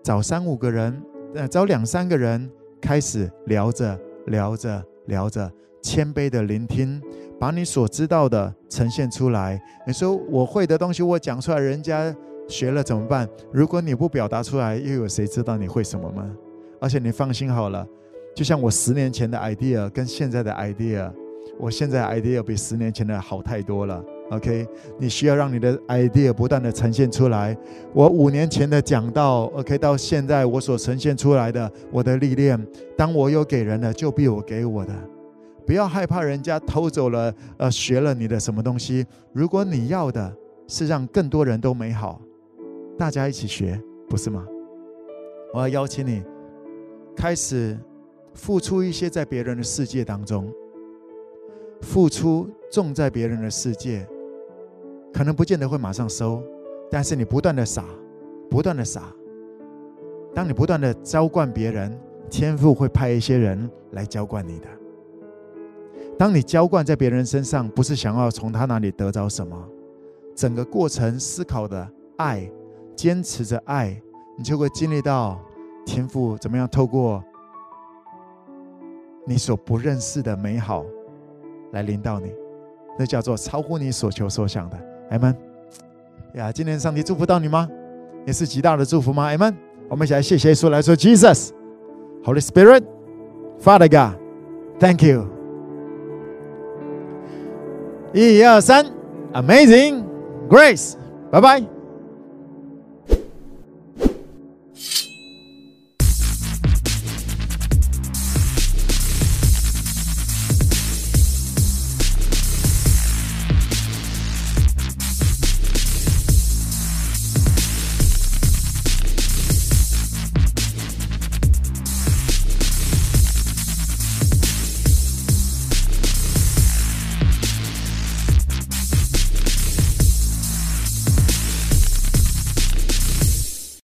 找三五个人，呃，找两三个人开始聊着聊着聊着，谦卑的聆听，把你所知道的呈现出来。你说我会的东西，我讲出来，人家学了怎么办？如果你不表达出来，又有谁知道你会什么吗？而且你放心好了，就像我十年前的 idea 跟现在的 idea，我现在 idea 比十年前的好太多了。OK，你需要让你的 idea 不断的呈现出来。我五年前的讲道，OK，到现在我所呈现出来的我的历练，当我有给人的，就比我给我的。不要害怕人家偷走了，呃，学了你的什么东西。如果你要的是让更多人都美好，大家一起学，不是吗？我要邀请你开始付出一些在别人的世界当中，付出种在别人的世界，可能不见得会马上收，但是你不断的撒，不断的撒，当你不断的浇灌别人，天赋会派一些人来浇灌你的。当你浇灌在别人身上，不是想要从他那里得着什么，整个过程思考的爱，坚持着爱。你就会经历到天赋怎么样透过你所不认识的美好来临到你，那叫做超乎你所求所想的。阿门。呀，今天上帝祝福到你吗？也是极大的祝福吗？阿门。我们一起来谢谢耶稣，来说 Jesus, Holy Spirit, Father God, Thank you。一二三，Amazing Grace，拜拜。